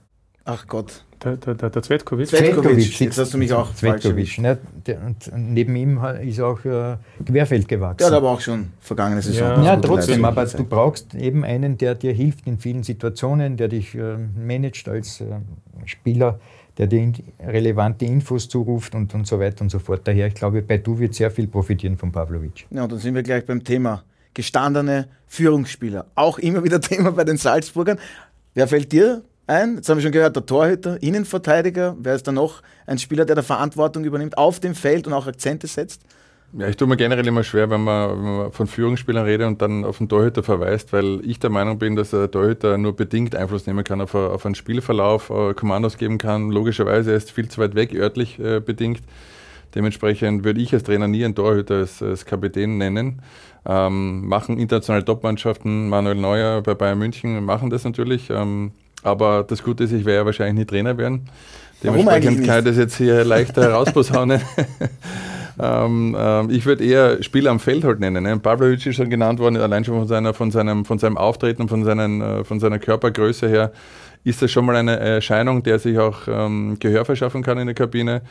Speaker 1: Ach Gott.
Speaker 4: Der, der, der, der Zvetkovic.
Speaker 1: Zvetkovic, jetzt hast du mich auch
Speaker 5: Zvetkovic, ne? Und neben ihm ist auch äh, Querfeld gewachsen.
Speaker 1: Ja, der aber auch schon vergangene Saison.
Speaker 5: Ja, ja trotzdem, aber du brauchst eben einen, der dir hilft in vielen Situationen, der dich äh, managt als äh, Spieler, der dir relevante Infos zuruft und, und so weiter und so fort. Daher, ich glaube, bei Du wird sehr viel profitieren von Pavlovic.
Speaker 1: Ja, und dann sind wir gleich beim Thema gestandene Führungsspieler. Auch immer wieder Thema bei den Salzburgern. Wer fällt dir ein? Jetzt haben wir schon gehört, der Torhüter, Innenverteidiger. Wer ist da noch ein Spieler, der da Verantwortung übernimmt auf dem Feld und auch Akzente setzt?
Speaker 3: Ja, ich tue mir generell immer schwer, wenn man, wenn man, von Führungsspielern redet und dann auf den Torhüter verweist, weil ich der Meinung bin, dass der Torhüter nur bedingt Einfluss nehmen kann auf, auf einen Spielverlauf, äh, Kommandos geben kann. Logischerweise er ist viel zu weit weg, örtlich äh, bedingt. Dementsprechend würde ich als Trainer nie einen Torhüter als, als Kapitän nennen. Ähm, machen internationale Topmannschaften, Manuel Neuer bei Bayern München machen das natürlich. Ähm, aber das Gute ist, ich werde ja wahrscheinlich nie Trainer werden. Dementsprechend kann ich das jetzt hier leichter herausposaunen. ähm, ähm, ich würde eher Spieler am Feld halt nennen. Ne? Pavlovic ist schon genannt worden, allein schon von, seiner, von, seinem, von seinem Auftreten und von, seinen, äh, von seiner Körpergröße her ist das schon mal eine Erscheinung, der sich auch ähm, Gehör verschaffen kann in der Kabine.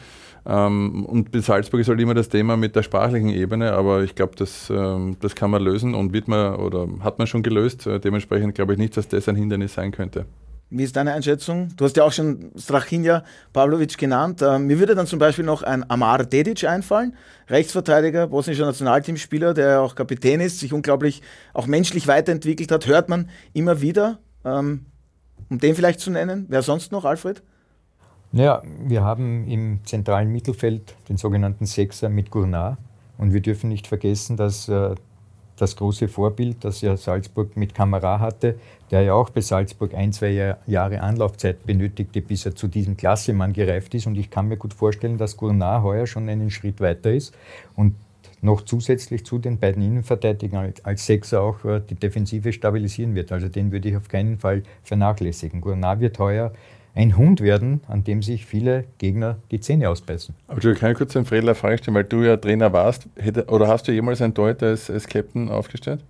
Speaker 3: Ähm, und bei Salzburg ist halt immer das Thema mit der sprachlichen Ebene, aber ich glaube, das, ähm, das kann man lösen und wird man oder hat man schon gelöst. Äh, dementsprechend glaube ich nicht, dass das ein Hindernis sein könnte.
Speaker 1: Wie ist deine Einschätzung? Du hast ja auch schon Strachinja Pavlovic genannt. Ähm, mir würde dann zum Beispiel noch ein Amar Dedic einfallen, Rechtsverteidiger, bosnischer Nationalteamspieler, der auch Kapitän ist, sich unglaublich auch menschlich weiterentwickelt hat, hört man immer wieder. Um den vielleicht zu nennen, wer sonst noch, Alfred?
Speaker 5: Naja, wir haben im zentralen Mittelfeld den sogenannten Sechser mit Gournard. Und wir dürfen nicht vergessen, dass äh, das große Vorbild, das ja Salzburg mit Kamera hatte, der ja auch bei Salzburg ein, zwei Jahre Anlaufzeit benötigte, bis er zu diesem Klassemann gereift ist. Und ich kann mir gut vorstellen, dass Gournard heuer schon einen Schritt weiter ist und noch zusätzlich zu den beiden Innenverteidigern als Sechser auch äh, die Defensive stabilisieren wird. Also den würde ich auf keinen Fall vernachlässigen. Gournard wird heuer ein Hund werden, an dem sich viele Gegner die Zähne ausbeißen.
Speaker 3: Aber du kann ich kurz einen Fredler Frage stellen, weil du ja Trainer warst. Hätte, oder hast du jemals einen Torhüter als, als Captain aufgestellt?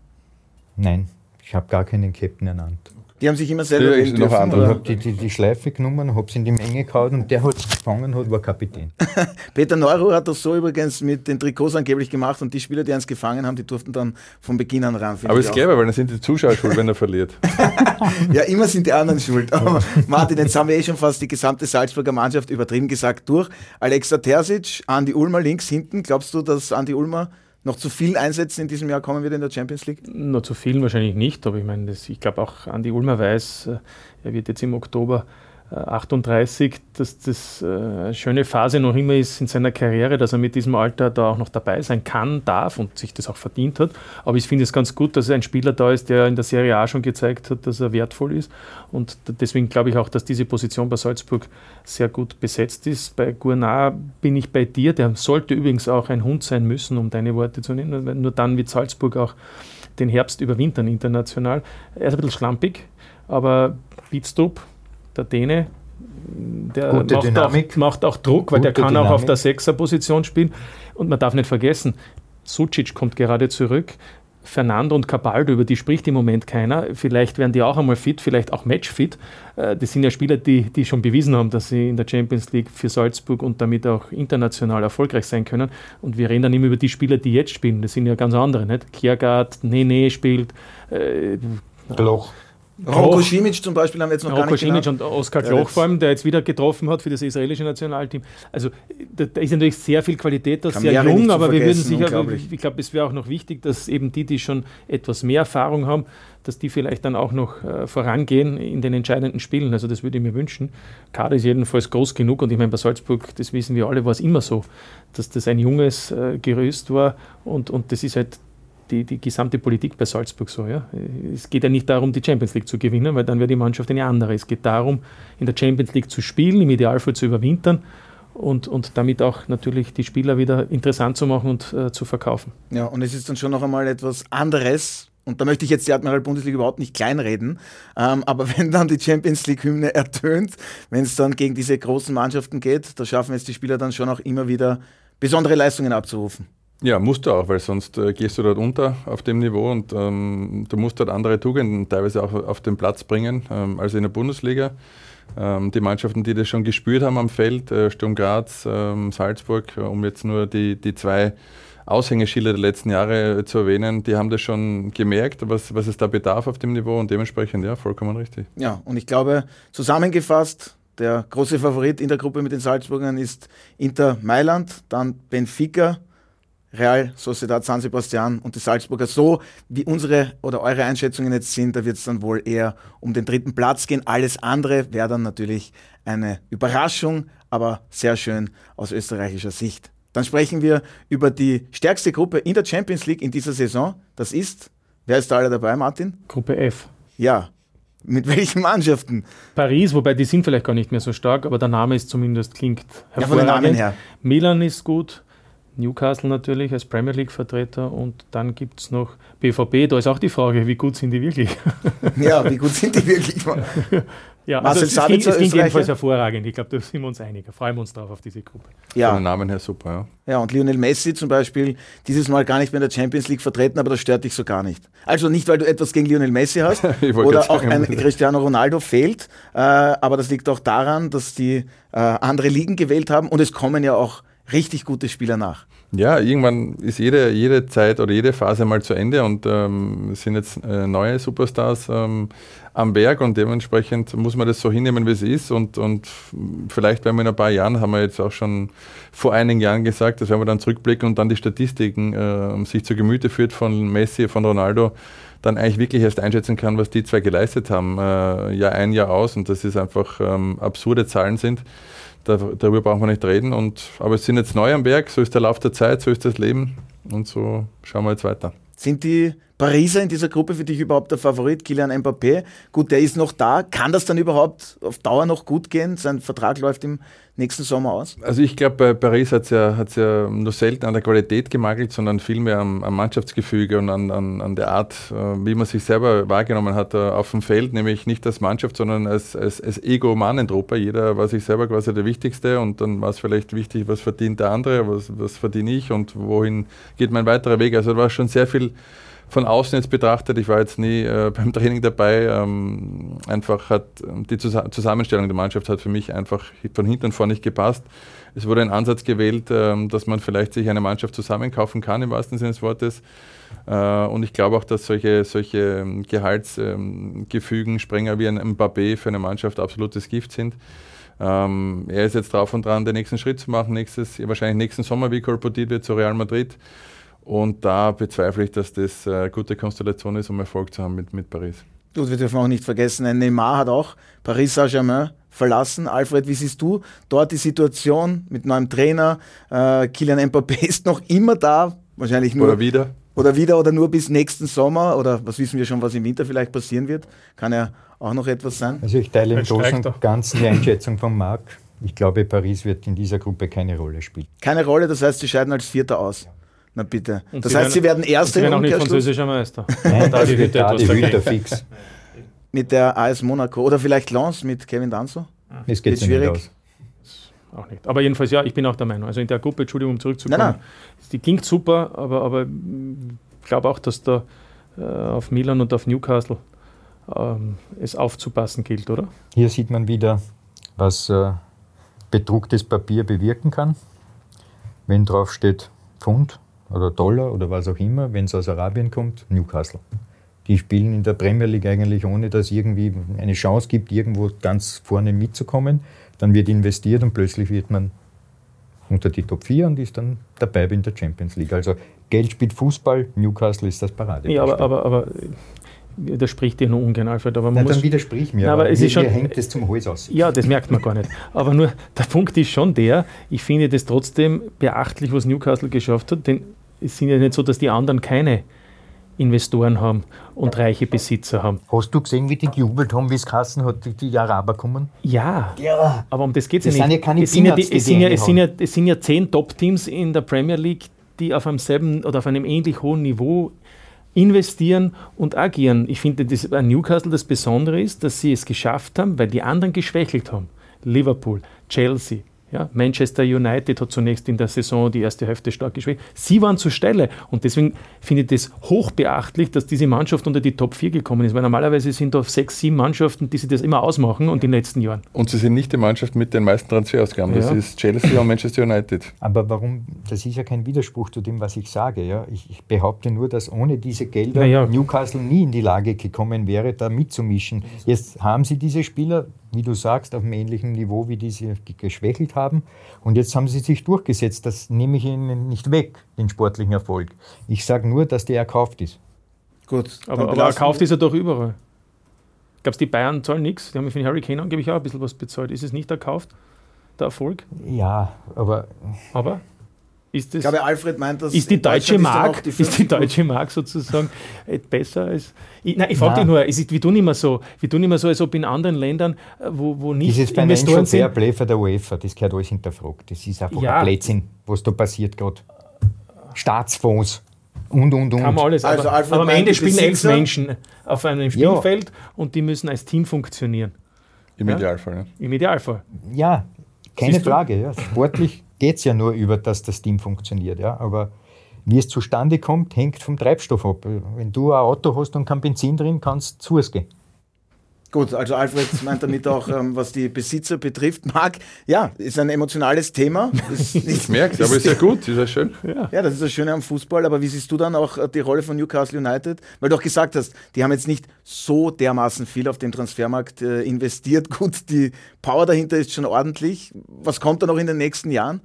Speaker 5: Nein, ich habe gar keinen Captain ernannt.
Speaker 1: Die haben sich immer selber
Speaker 5: ja, andere. Ich habe die, die, die, Schleife genommen, habe sie in die Menge gehauen und der hat es gefangen hat, war Kapitän.
Speaker 1: Peter Neuro hat das so übrigens mit den Trikots angeblich gemacht und die Spieler, die eins gefangen haben, die durften dann von Beginn an ran.
Speaker 3: Aber es ist clever, weil dann sind die Zuschauer schuld, wenn er verliert.
Speaker 1: ja, immer sind die anderen schuld. Aber Martin, jetzt haben wir eh schon fast die gesamte Salzburger Mannschaft übertrieben gesagt durch. Alexa Terzic, Andi Ulmer links hinten. Glaubst du, dass Andi Ulmer noch zu vielen Einsätzen in diesem Jahr kommen wird in der Champions League?
Speaker 4: Noch zu vielen wahrscheinlich nicht, aber ich meine, das, ich glaube auch Andi Ulmer weiß, äh, er wird jetzt im Oktober 38, äh, dass das äh, eine schöne Phase noch immer ist in seiner Karriere, dass er mit diesem Alter da auch noch dabei sein kann, darf und sich das auch verdient hat. Aber ich finde es ganz gut, dass ein Spieler da ist, der in der Serie A schon gezeigt hat, dass er wertvoll ist. Und deswegen glaube ich auch, dass diese Position bei Salzburg sehr gut besetzt ist. Bei Gournard bin ich bei dir. Der sollte übrigens auch ein Hund sein müssen, um deine Worte zu nennen. Nur dann wird Salzburg auch den Herbst überwintern international. Er ist ein bisschen schlampig, aber Beatstop der Däne, der macht auch, macht auch, Druck, weil Gute der kann Dynamik. auch auf der Sechser-Position spielen. Und man darf nicht vergessen, Sucic kommt gerade zurück. Fernando und Cabaldo, über die spricht im Moment keiner. Vielleicht werden die auch einmal fit, vielleicht auch matchfit. Äh, das sind ja Spieler, die, die schon bewiesen haben, dass sie in der Champions League für Salzburg und damit auch international erfolgreich sein können. Und wir reden dann immer über die Spieler, die jetzt spielen. Das sind ja ganz andere. Nicht? Kiergaard, Nene spielt. Äh,
Speaker 5: Bloch.
Speaker 1: Roko Simic zum Beispiel haben wir jetzt noch Roko gar nicht Simic
Speaker 4: und Oskar Kloch vor allem, der jetzt wieder getroffen hat für das israelische Nationalteam. Also da, da ist natürlich sehr viel Qualität, das sehr jung, aber wir würden sicher, ich glaube, es wäre auch noch wichtig, dass eben die, die schon etwas mehr Erfahrung haben, dass die vielleicht dann auch noch äh, vorangehen in den entscheidenden Spielen. Also das würde ich mir wünschen. Kader ist jedenfalls groß genug und ich meine, bei Salzburg, das wissen wir alle, war es immer so, dass das ein junges äh, Gerüst war und, und das ist halt die, die gesamte Politik bei Salzburg so. Ja? Es geht ja nicht darum, die Champions League zu gewinnen, weil dann wäre die Mannschaft eine andere. Es geht darum, in der Champions League zu spielen, im Idealfall zu überwintern und, und damit auch natürlich die Spieler wieder interessant zu machen und äh, zu verkaufen.
Speaker 1: Ja, und es ist dann schon noch einmal etwas anderes, und da möchte ich jetzt die Admiral Bundesliga überhaupt nicht kleinreden, ähm, aber wenn dann die Champions League-Hymne ertönt, wenn es dann gegen diese großen Mannschaften geht, da schaffen es die Spieler dann schon auch immer wieder besondere Leistungen abzurufen.
Speaker 3: Ja, musst du auch, weil sonst äh, gehst du dort unter auf dem Niveau und ähm, du musst dort andere Tugenden teilweise auch auf den Platz bringen, ähm, als in der Bundesliga. Ähm, die Mannschaften, die das schon gespürt haben am Feld, äh, Sturm Graz, ähm, Salzburg, äh, um jetzt nur die, die zwei Aushängeschilder der letzten Jahre zu erwähnen, die haben das schon gemerkt, was, was es da bedarf auf dem Niveau und dementsprechend, ja, vollkommen richtig.
Speaker 1: Ja, und ich glaube, zusammengefasst, der große Favorit in der Gruppe mit den Salzburgern ist Inter Mailand, dann Benfica, Real Sociedad San Sebastian und die Salzburger. So wie unsere oder eure Einschätzungen jetzt sind, da wird es dann wohl eher um den dritten Platz gehen. Alles andere wäre dann natürlich eine Überraschung, aber sehr schön aus österreichischer Sicht. Dann sprechen wir über die stärkste Gruppe in der Champions League in dieser Saison. Das ist, wer ist da alle dabei, Martin?
Speaker 4: Gruppe F.
Speaker 1: Ja. Mit welchen Mannschaften?
Speaker 4: Paris, wobei die sind vielleicht gar nicht mehr so stark, aber der Name ist zumindest klingt
Speaker 1: hervorragend. Ja, von den Namen her.
Speaker 4: Milan ist gut, Newcastle natürlich als Premier League-Vertreter und dann gibt es noch BVB. Da ist auch die Frage, wie gut sind die wirklich?
Speaker 1: Ja, wie gut sind die wirklich?
Speaker 4: ja, also Marcel also es, ging, es ging jedenfalls hervorragend. Ich glaube, da sind wir uns einig. Freuen wir uns drauf auf diese Gruppe.
Speaker 3: Ja. Von den Namen her super, ja.
Speaker 1: Ja, und Lionel Messi zum Beispiel, dieses Mal gar nicht mehr in der Champions League vertreten, aber das stört dich so gar nicht. Also nicht, weil du etwas gegen Lionel Messi hast oder auch ein Cristiano Ronaldo fehlt, äh, aber das liegt auch daran, dass die äh, andere Ligen gewählt haben und es kommen ja auch richtig gute Spieler nach.
Speaker 3: Ja, irgendwann ist jede, jede Zeit oder jede Phase mal zu Ende und ähm, sind jetzt äh, neue Superstars ähm, am Werk und dementsprechend muss man das so hinnehmen, wie es ist. Und, und vielleicht werden wir in ein paar Jahren, haben wir jetzt auch schon vor einigen Jahren gesagt, dass wenn wir dann zurückblicken und dann die Statistiken äh, sich zu Gemüte führt von Messi, von Ronaldo, dann eigentlich wirklich erst einschätzen kann, was die zwei geleistet haben, äh, Jahr ein, Jahr aus und dass es einfach ähm, absurde Zahlen sind darüber brauchen wir nicht reden. Und, aber es sind jetzt neu am Berg, so ist der Lauf der Zeit, so ist das Leben und so schauen wir jetzt weiter.
Speaker 1: Sind die Pariser in dieser Gruppe für dich überhaupt der Favorit, Kilian Mbappé? Gut, der ist noch da. Kann das dann überhaupt auf Dauer noch gut gehen? Sein Vertrag läuft im nächsten Sommer aus?
Speaker 3: Also ich glaube, bei Paris hat es ja, hat's ja nur selten an der Qualität gemangelt, sondern vielmehr am, am Mannschaftsgefüge und an, an, an der Art, äh, wie man sich selber wahrgenommen hat äh, auf dem Feld, nämlich nicht als Mannschaft, sondern als, als, als Ego-Mann-Truppe. Jeder war sich selber quasi der Wichtigste und dann war es vielleicht wichtig, was verdient der andere, was, was verdiene ich und wohin geht mein weiterer Weg. Also da war schon sehr viel von außen jetzt betrachtet, ich war jetzt nie äh, beim Training dabei, ähm, einfach hat ähm, die Zus Zusammenstellung der Mannschaft hat für mich einfach von hinten und vorne nicht gepasst. Es wurde ein Ansatz gewählt, ähm, dass man vielleicht sich eine Mannschaft zusammenkaufen kann, im wahrsten Sinne des Wortes. Äh, und ich glaube auch, dass solche, solche ähm, Gehaltsgefügen, Sprenger wie ein Mbappé für eine Mannschaft absolutes Gift sind. Ähm, er ist jetzt drauf und dran, den nächsten Schritt zu machen, nächstes, wahrscheinlich nächsten Sommer, wie kolportiert wird, zu Real Madrid. Und da bezweifle ich, dass das eine gute Konstellation ist, um Erfolg zu haben mit, mit Paris.
Speaker 1: Gut, wir dürfen auch nicht vergessen, ein Neymar hat auch Paris Saint-Germain verlassen. Alfred, wie siehst du dort die Situation mit neuem Trainer? Äh, Kylian Mbappé ist noch immer da, wahrscheinlich nur.
Speaker 3: Oder wieder.
Speaker 1: Oder wieder oder nur bis nächsten Sommer oder was wissen wir schon, was im Winter vielleicht passieren wird? Kann ja auch noch etwas sein.
Speaker 5: Also ich teile im Großen und Ganzen die Einschätzung von Marc. Ich glaube, Paris wird in dieser Gruppe keine Rolle spielen.
Speaker 1: Keine Rolle, das heißt, sie scheiden als Vierter aus. Ja. Na bitte. Und das sie heißt, werden, sie werden Erste
Speaker 4: Sie werden auch nicht französischer Meister.
Speaker 5: Nein, da die Hütte, da die Hütte fix.
Speaker 1: Mit der AS Monaco oder vielleicht Lens mit Kevin Danzo?
Speaker 5: Es geht schwierig. Nicht
Speaker 4: aus. Auch nicht. Aber jedenfalls, ja, ich bin auch der Meinung. Also in der Gruppe, Entschuldigung, um zurückzukommen, nein, nein. die klingt super, aber, aber ich glaube auch, dass da äh, auf Milan und auf Newcastle ähm, es aufzupassen gilt, oder?
Speaker 5: Hier sieht man wieder, was äh, bedrucktes Papier bewirken kann. Wenn drauf steht Pfund, oder Dollar oder was auch immer, wenn es aus Arabien kommt, Newcastle. Die spielen in der Premier League eigentlich ohne, dass es irgendwie eine Chance gibt, irgendwo ganz vorne mitzukommen. Dann wird investiert und plötzlich wird man unter die Top 4 und ist dann dabei in der Champions League. Also Geld spielt Fußball, Newcastle ist das Parade.
Speaker 4: Ja, aber, aber, aber da spricht dir nur ungern, Alfred. Aber man
Speaker 5: Na, dann widersprich mir,
Speaker 4: aber, aber es
Speaker 5: mir,
Speaker 4: ist schon,
Speaker 5: hängt es zum Hals aus.
Speaker 4: Ja, das merkt man gar nicht. Aber nur der Punkt ist schon der, ich finde das trotzdem beachtlich, was Newcastle geschafft hat, denn es sind ja nicht so, dass die anderen keine Investoren haben und reiche Besitzer haben.
Speaker 5: Hast du gesehen, wie die gejubelt haben, wie es Kassen hat, die, die Araber kommen?
Speaker 4: Ja,
Speaker 5: ja.
Speaker 4: aber um das geht es
Speaker 5: ja
Speaker 4: nicht.
Speaker 5: Ja keine
Speaker 4: es, sind ja die, es, sind ja, es, sind ja, es sind ja zehn Top-Teams in der Premier League, die auf einem selben oder auf einem ähnlich hohen Niveau investieren und agieren. Ich finde, das, an Newcastle das Besondere ist, dass sie es geschafft haben, weil die anderen geschwächelt haben. Liverpool, Chelsea, ja, Manchester United hat zunächst in der Saison die erste Hälfte stark geschwächt. Sie waren zur Stelle und deswegen finde ich das hochbeachtlich, dass diese Mannschaft unter die Top 4 gekommen ist, weil normalerweise sind da sechs, sieben Mannschaften, die sich das immer ausmachen und in den letzten Jahren.
Speaker 3: Und sie sind nicht die Mannschaft mit den meisten Transferausgaben, das ja. ist Chelsea und Manchester United.
Speaker 5: Aber warum, das ist ja kein Widerspruch zu dem, was ich sage. Ja? Ich, ich behaupte nur, dass ohne diese Gelder ja. Newcastle nie in die Lage gekommen wäre, da mitzumischen. Jetzt haben sie diese Spieler, wie du sagst, auf einem ähnlichen Niveau, wie diese geschwächelt haben. Und jetzt haben sie sich durchgesetzt. Das nehme ich ihnen nicht weg, den sportlichen Erfolg. Ich sage nur, dass der erkauft ist.
Speaker 4: Gut. Aber, aber erkauft ist er doch überall. Gab es die Bayern zahlen nichts? Die haben für den Harry angeblich auch ein bisschen was bezahlt. Ist es nicht erkauft, der Erfolg?
Speaker 5: Ja, aber.
Speaker 4: Aber?
Speaker 1: Ist das, ich glaube, Alfred meint, dass
Speaker 4: ist die deutsche Mark, die ist die deutsche Mark sozusagen besser als. Ich, nein, ich frage dich nur, ist, wir tun immer so, wir tun immer so, als ob in anderen Ländern, äh, wo, wo nicht
Speaker 5: Dieses Investoren sind. Fair Play für der UEFA, das gehört alles hinterfragt. Das ist einfach ja. ein Blödsinn, was da passiert gerade. Staatsfonds und und und.
Speaker 4: Kann man alles, also aber, aber am Ende spielen elf Menschen auf einem Spielfeld ja. und die müssen als Team funktionieren.
Speaker 3: Im ja? Idealfall, ja.
Speaker 4: Im Idealfall.
Speaker 5: Ja, keine Siehst Frage. Ja. Sportlich geht es ja nur über, dass das Team funktioniert. Ja? Aber wie es zustande kommt, hängt vom Treibstoff ab. Wenn du ein Auto hast und kein Benzin drin, kannst du zu Fuß gehen.
Speaker 1: Gut, also Alfred meint damit auch, ähm, was die Besitzer betrifft. Marc, ja, ist ein emotionales Thema.
Speaker 3: Ist nicht, merkt, aber ist ja gut, ist ja schön.
Speaker 1: Ja. ja, das ist das Schöne am Fußball. Aber wie siehst du dann auch äh, die Rolle von Newcastle United? Weil du auch gesagt hast, die haben jetzt nicht so dermaßen viel auf den Transfermarkt äh, investiert. Gut, die Power dahinter ist schon ordentlich. Was kommt da noch in den nächsten Jahren?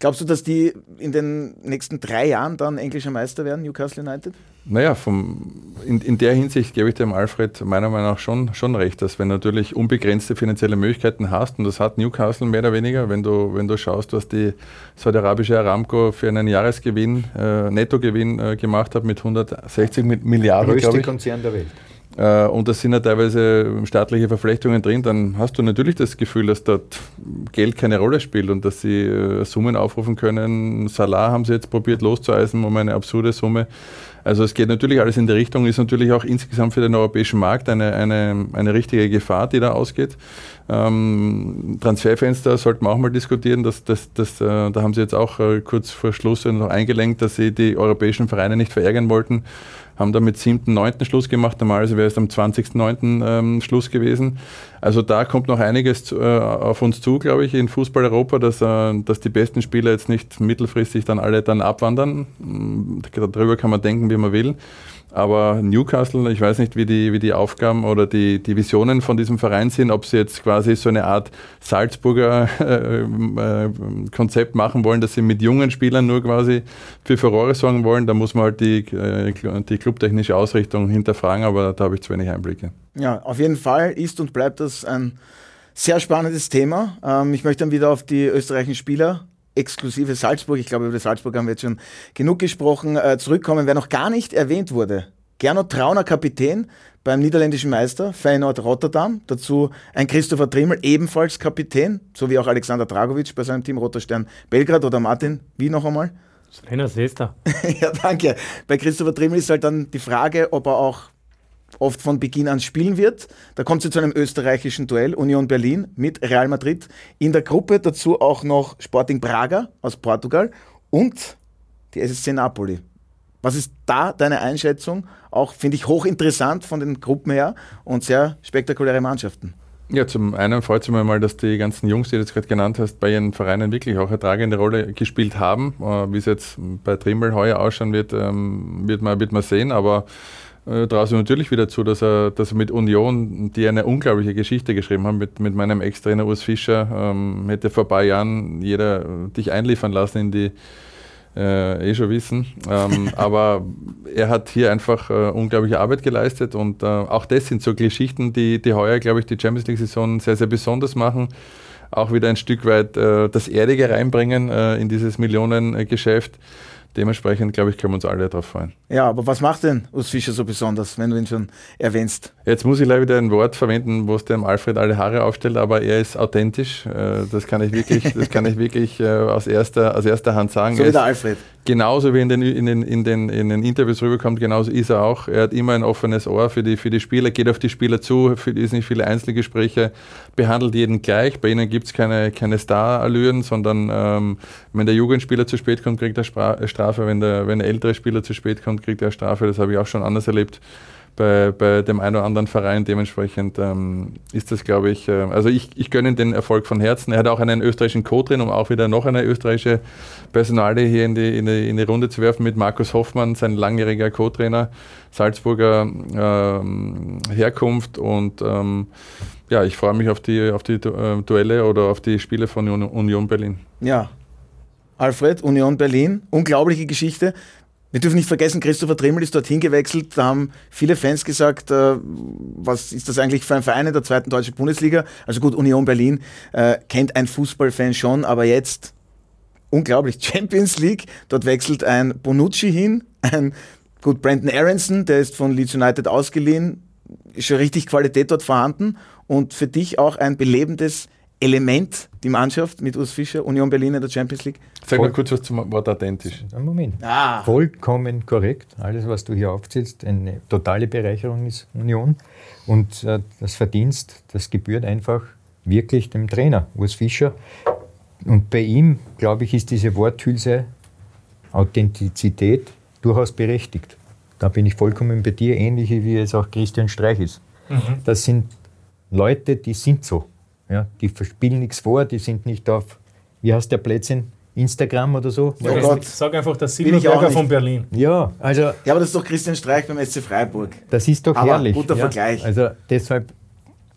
Speaker 1: Glaubst du, dass die in den nächsten drei Jahren dann englischer Meister werden, Newcastle United?
Speaker 3: Naja, vom, in, in der Hinsicht gebe ich dem Alfred meiner Meinung nach schon, schon recht, dass wenn du natürlich unbegrenzte finanzielle Möglichkeiten hast, und das hat Newcastle mehr oder weniger, wenn du, wenn du schaust, was die saudi-arabische Aramco für einen Jahresgewinn, äh, Nettogewinn äh, gemacht hat mit 160 Milliarden,
Speaker 5: glaube ich. Konzern der Welt
Speaker 3: und da sind ja teilweise staatliche Verflechtungen drin, dann hast du natürlich das Gefühl, dass dort Geld keine Rolle spielt und dass sie äh, Summen aufrufen können. Salah haben sie jetzt probiert loszueisen um eine absurde Summe. Also es geht natürlich alles in die Richtung, ist natürlich auch insgesamt für den europäischen Markt eine, eine, eine richtige Gefahr, die da ausgeht. Ähm, Transferfenster sollten wir auch mal diskutieren. Das, das, das, äh, da haben sie jetzt auch äh, kurz vor Schluss noch eingelenkt, dass sie die europäischen Vereine nicht verärgern wollten haben damit 7.9. Schluss gemacht. Normalerweise wäre es am 20.9. Ähm, Schluss gewesen. Also da kommt noch einiges äh, auf uns zu, glaube ich, in Fußball Europa, dass, äh, dass die besten Spieler jetzt nicht mittelfristig dann alle dann abwandern. Darüber kann man denken, wie man will. Aber Newcastle, ich weiß nicht, wie die, wie die Aufgaben oder die, die Visionen von diesem Verein sind, ob sie jetzt quasi so eine Art Salzburger äh, äh, Konzept machen wollen, dass sie mit jungen Spielern nur quasi für Furore sorgen wollen. Da muss man halt die, äh, die clubtechnische Ausrichtung hinterfragen, aber da habe ich zu wenig Einblicke.
Speaker 1: Ja, auf jeden Fall ist und bleibt das ein sehr spannendes Thema. Ähm, ich möchte dann wieder auf die österreichischen Spieler exklusive Salzburg, ich glaube, über Salzburg haben wir jetzt schon genug gesprochen, äh, zurückkommen, wer noch gar nicht erwähnt wurde. Gernot Trauner Kapitän beim niederländischen Meister Feyenoord Rotterdam. Dazu ein Christopher Trimmel, ebenfalls Kapitän, so wie auch Alexander Dragovic bei seinem Team Roter Stern Belgrad oder Martin, wie noch einmal?
Speaker 4: Svenja Sester.
Speaker 1: ja, danke. Bei Christopher Trimmel ist halt dann die Frage, ob er auch oft von Beginn an spielen wird. Da kommt es zu einem österreichischen Duell, Union Berlin mit Real Madrid. In der Gruppe dazu auch noch Sporting Braga aus Portugal und die SSC Napoli. Was ist da deine Einschätzung? Auch finde ich hochinteressant von den Gruppen her und sehr spektakuläre Mannschaften.
Speaker 3: Ja, zum einen freut es mich mal, dass die ganzen Jungs, die du jetzt gerade genannt hast, bei ihren Vereinen wirklich auch eine tragende Rolle gespielt haben. Äh, wie es jetzt bei Trimmel heuer ausschauen wird, ähm, wird, man, wird man sehen. Aber äh, ich natürlich wieder zu, dass er, dass er mit Union, die eine unglaubliche Geschichte geschrieben haben, mit, mit meinem Ex-Trainer Urs Fischer, ähm, hätte vor ein paar Jahren jeder dich einliefern lassen in die, äh, eh schon wissen. Ähm, aber er hat hier einfach äh, unglaubliche Arbeit geleistet und äh, auch das sind so Geschichten, die, die heuer, glaube ich, die Champions League-Saison sehr, sehr besonders machen. Auch wieder ein Stück weit äh, das Erdige reinbringen äh, in dieses Millionengeschäft. Dementsprechend, glaube ich, können wir uns alle darauf freuen.
Speaker 1: Ja, aber was macht denn Urs Fischer so besonders, wenn du ihn schon erwähnst?
Speaker 3: Jetzt muss ich leider wieder ein Wort verwenden, wo es dem Alfred alle Haare aufstellt, aber er ist authentisch. Äh, das kann ich wirklich, das kann ich wirklich äh, aus, erster, aus erster Hand sagen.
Speaker 1: So wie der Alfred.
Speaker 3: Genauso wie in den, in, den, in, den, in den Interviews rüberkommt, genauso ist er auch. Er hat immer ein offenes Ohr für die, für die Spieler, geht auf die Spieler zu, für ist nicht viele Einzelgespräche, behandelt jeden gleich. Bei ihnen gibt es keine, keine Star-Allüren, sondern ähm, wenn der Jugendspieler zu spät kommt, kriegt er Strafe. Wenn der, wenn der ältere Spieler zu spät kommt, kriegt er Strafe. Das habe ich auch schon anders erlebt bei, bei dem einen oder anderen Verein. Dementsprechend ähm, ist das, glaube ich, äh, also ich, ich gönne den Erfolg von Herzen. Er hat auch einen österreichischen Co drin, um auch wieder noch eine österreichische Personale hier in die, in die, in die Runde zu werfen mit Markus Hoffmann, sein langjähriger Co-Trainer, Salzburger ähm, Herkunft und ähm, ja, ich freue mich auf die, auf die äh, Duelle oder auf die Spiele von Union Berlin.
Speaker 1: Ja, Alfred, Union Berlin, unglaubliche Geschichte. Wir dürfen nicht vergessen, Christopher Trimmel ist dorthin gewechselt. Da haben viele Fans gesagt, äh, was ist das eigentlich für ein Verein in der zweiten deutschen Bundesliga? Also gut, Union Berlin äh, kennt ein Fußballfan schon, aber jetzt unglaublich. Champions League, dort wechselt ein Bonucci hin, ein gut Brandon Aronson, der ist von Leeds United ausgeliehen, ist schon richtig Qualität dort vorhanden und für dich auch ein belebendes Element, die Mannschaft mit Urs Fischer, Union Berlin in der Champions League?
Speaker 3: Sag mal kurz was zum Wort authentisch.
Speaker 5: Moment. Ah. Vollkommen korrekt. Alles, was du hier aufzählst, eine totale Bereicherung ist Union. Und äh, das Verdienst, das gebührt einfach wirklich dem Trainer, Urs Fischer. Und bei ihm, glaube ich, ist diese Worthülse Authentizität durchaus berechtigt. Da bin ich vollkommen bei dir, ähnlich wie es auch Christian Streich ist. Mhm. Das sind Leute, die sind so. Ja, die verspielen nichts vor, die sind nicht auf, wie heißt der Plätzchen? Instagram oder so?
Speaker 4: Ja, oh Gott. Sag einfach der Silberberger von Berlin.
Speaker 5: Ja, also.
Speaker 1: Ja, aber das ist doch Christian Streich beim SC Freiburg.
Speaker 5: Das ist doch aber herrlich.
Speaker 1: Guter
Speaker 5: ja.
Speaker 1: Vergleich.
Speaker 5: Also deshalb,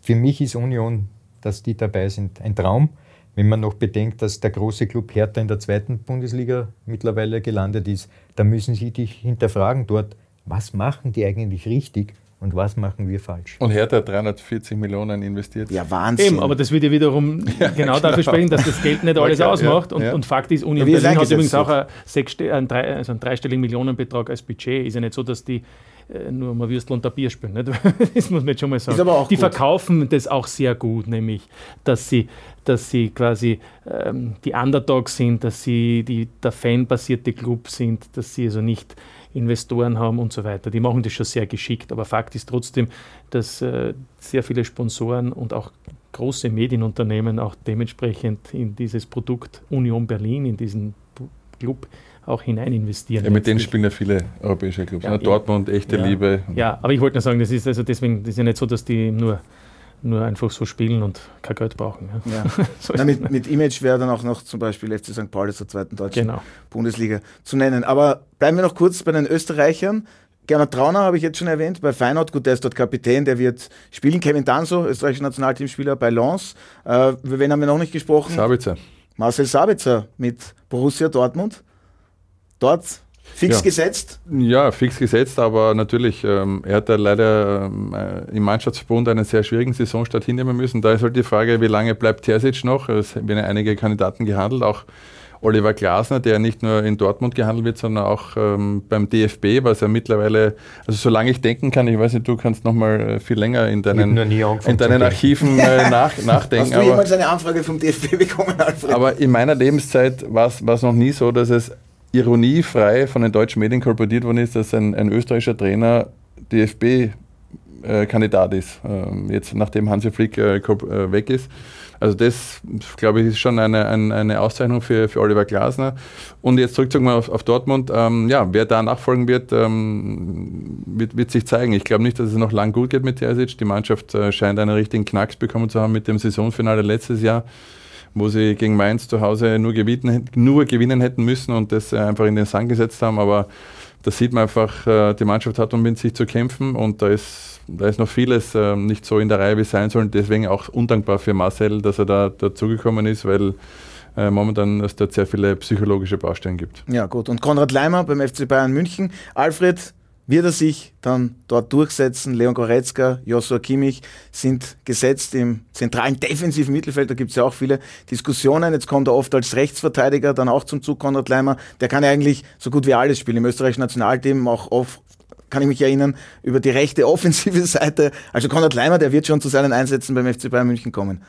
Speaker 5: für mich ist Union, dass die dabei sind, ein Traum. Wenn man noch bedenkt, dass der große Club Hertha in der zweiten Bundesliga mittlerweile gelandet ist, da müssen sie dich hinterfragen dort, was machen die eigentlich richtig und was machen wir falsch.
Speaker 3: Und Hertha hat 340 Millionen investiert.
Speaker 1: Ja, Wahnsinn.
Speaker 4: Eben, aber das würde ja wiederum ja, genau, genau, dafür sprechen, dass das Geld nicht alles ausmacht. Ja, und, und, Fakt ist, Union Berlin hat übrigens auch einen, einen, also einen dreistelligen Millionenbetrag als Budget. Ist ja nicht so, dass die äh, nur mal Würstel und Bier spielen. Nicht? Das muss man jetzt schon mal sagen. die gut. verkaufen das auch sehr gut, nämlich, dass sie, dass sie quasi ähm, die Underdogs sind, dass sie die, der fanbasierte Club sind, dass sie also nicht Investoren haben und so weiter. Die machen das schon sehr geschickt, aber Fakt ist trotzdem, dass äh, sehr viele Sponsoren und auch große Medienunternehmen auch dementsprechend in dieses Produkt Union Berlin, in diesen Club auch hinein investieren.
Speaker 3: Ja, mit denen spielen ja viele europäische Clubs. Ja, ne? Dortmund, echte
Speaker 4: ja,
Speaker 3: Liebe.
Speaker 4: Ja, aber ich wollte nur sagen, das ist also deswegen, das ist ja nicht so, dass die nur nur einfach so spielen und kein Geld brauchen. Ja.
Speaker 1: Ja. so Na, mit, mit, Image wäre dann auch noch zum Beispiel FC St. Pauli zur zweiten deutschen genau. Bundesliga zu nennen. Aber bleiben wir noch kurz bei den Österreichern. Gernot Trauner habe ich jetzt schon erwähnt, bei Feyenoord, gut, der ist dort Kapitän, der wird spielen. Kevin Danso, österreichischer Nationalteamspieler bei Lens. Äh, über wen haben wir noch nicht gesprochen?
Speaker 3: Sabitzer.
Speaker 1: Marcel Sabitzer mit Borussia Dortmund. Dort Fix
Speaker 3: ja.
Speaker 1: gesetzt?
Speaker 3: Ja, fix gesetzt, aber natürlich, ähm, er hat ja leider ähm, äh, im Mannschaftsbund einen sehr schwierigen Saisonstart hinnehmen müssen. Da ist halt die Frage, wie lange bleibt Terzic noch? Es werden einige Kandidaten gehandelt, auch Oliver Glasner, der nicht nur in Dortmund gehandelt wird, sondern auch ähm, beim DFB, was ja mittlerweile, also solange ich denken kann, ich weiß nicht, du kannst noch mal äh, viel länger in deinen, in deinen Archiven äh, nach, nachdenken.
Speaker 1: Hast du jemals eine Anfrage vom DFB bekommen, Alfred?
Speaker 3: Aber in meiner Lebenszeit war es noch nie so, dass es ironiefrei von den deutschen Medien kolportiert worden ist, dass ein, ein österreichischer Trainer DFB-Kandidat ist, ähm, jetzt nachdem Hansi Flick äh, äh, weg ist. Also das, glaube ich, ist schon eine, eine, Auszeichnung für, für Oliver Glasner. Und jetzt zurück auf, auf Dortmund. Ähm, ja, wer da nachfolgen wird, ähm, wird, wird, sich zeigen. Ich glaube nicht, dass es noch lang gut geht mit Terzic. Die Mannschaft äh, scheint einen richtigen Knacks bekommen zu haben mit dem Saisonfinale letztes Jahr wo sie gegen Mainz zu Hause nur gewinnen, nur gewinnen hätten müssen und das einfach in den Sand gesetzt haben. Aber da sieht man einfach, äh, die Mannschaft hat um mit sich zu kämpfen und da ist, da ist noch vieles ähm, nicht so in der Reihe, wie es sein soll. Deswegen auch undankbar für Marcel, dass er da dazugekommen ist, weil äh, momentan es dort sehr viele psychologische Baustellen gibt.
Speaker 1: Ja, gut. Und Konrad Leimer beim FC Bayern München. Alfred, wird er sich dann dort durchsetzen? Leon Goretzka, Joshua Kimmich sind gesetzt im zentralen defensiven Mittelfeld. Da gibt es ja auch viele Diskussionen. Jetzt kommt er oft als Rechtsverteidiger dann auch zum Zug, Konrad Leimer. Der kann ja eigentlich so gut wie alles spielen. Im österreichischen Nationalteam auch oft kann ich mich erinnern, über die rechte offensive Seite. Also Konrad Leimer, der wird schon zu seinen Einsätzen beim FC Bayern München kommen.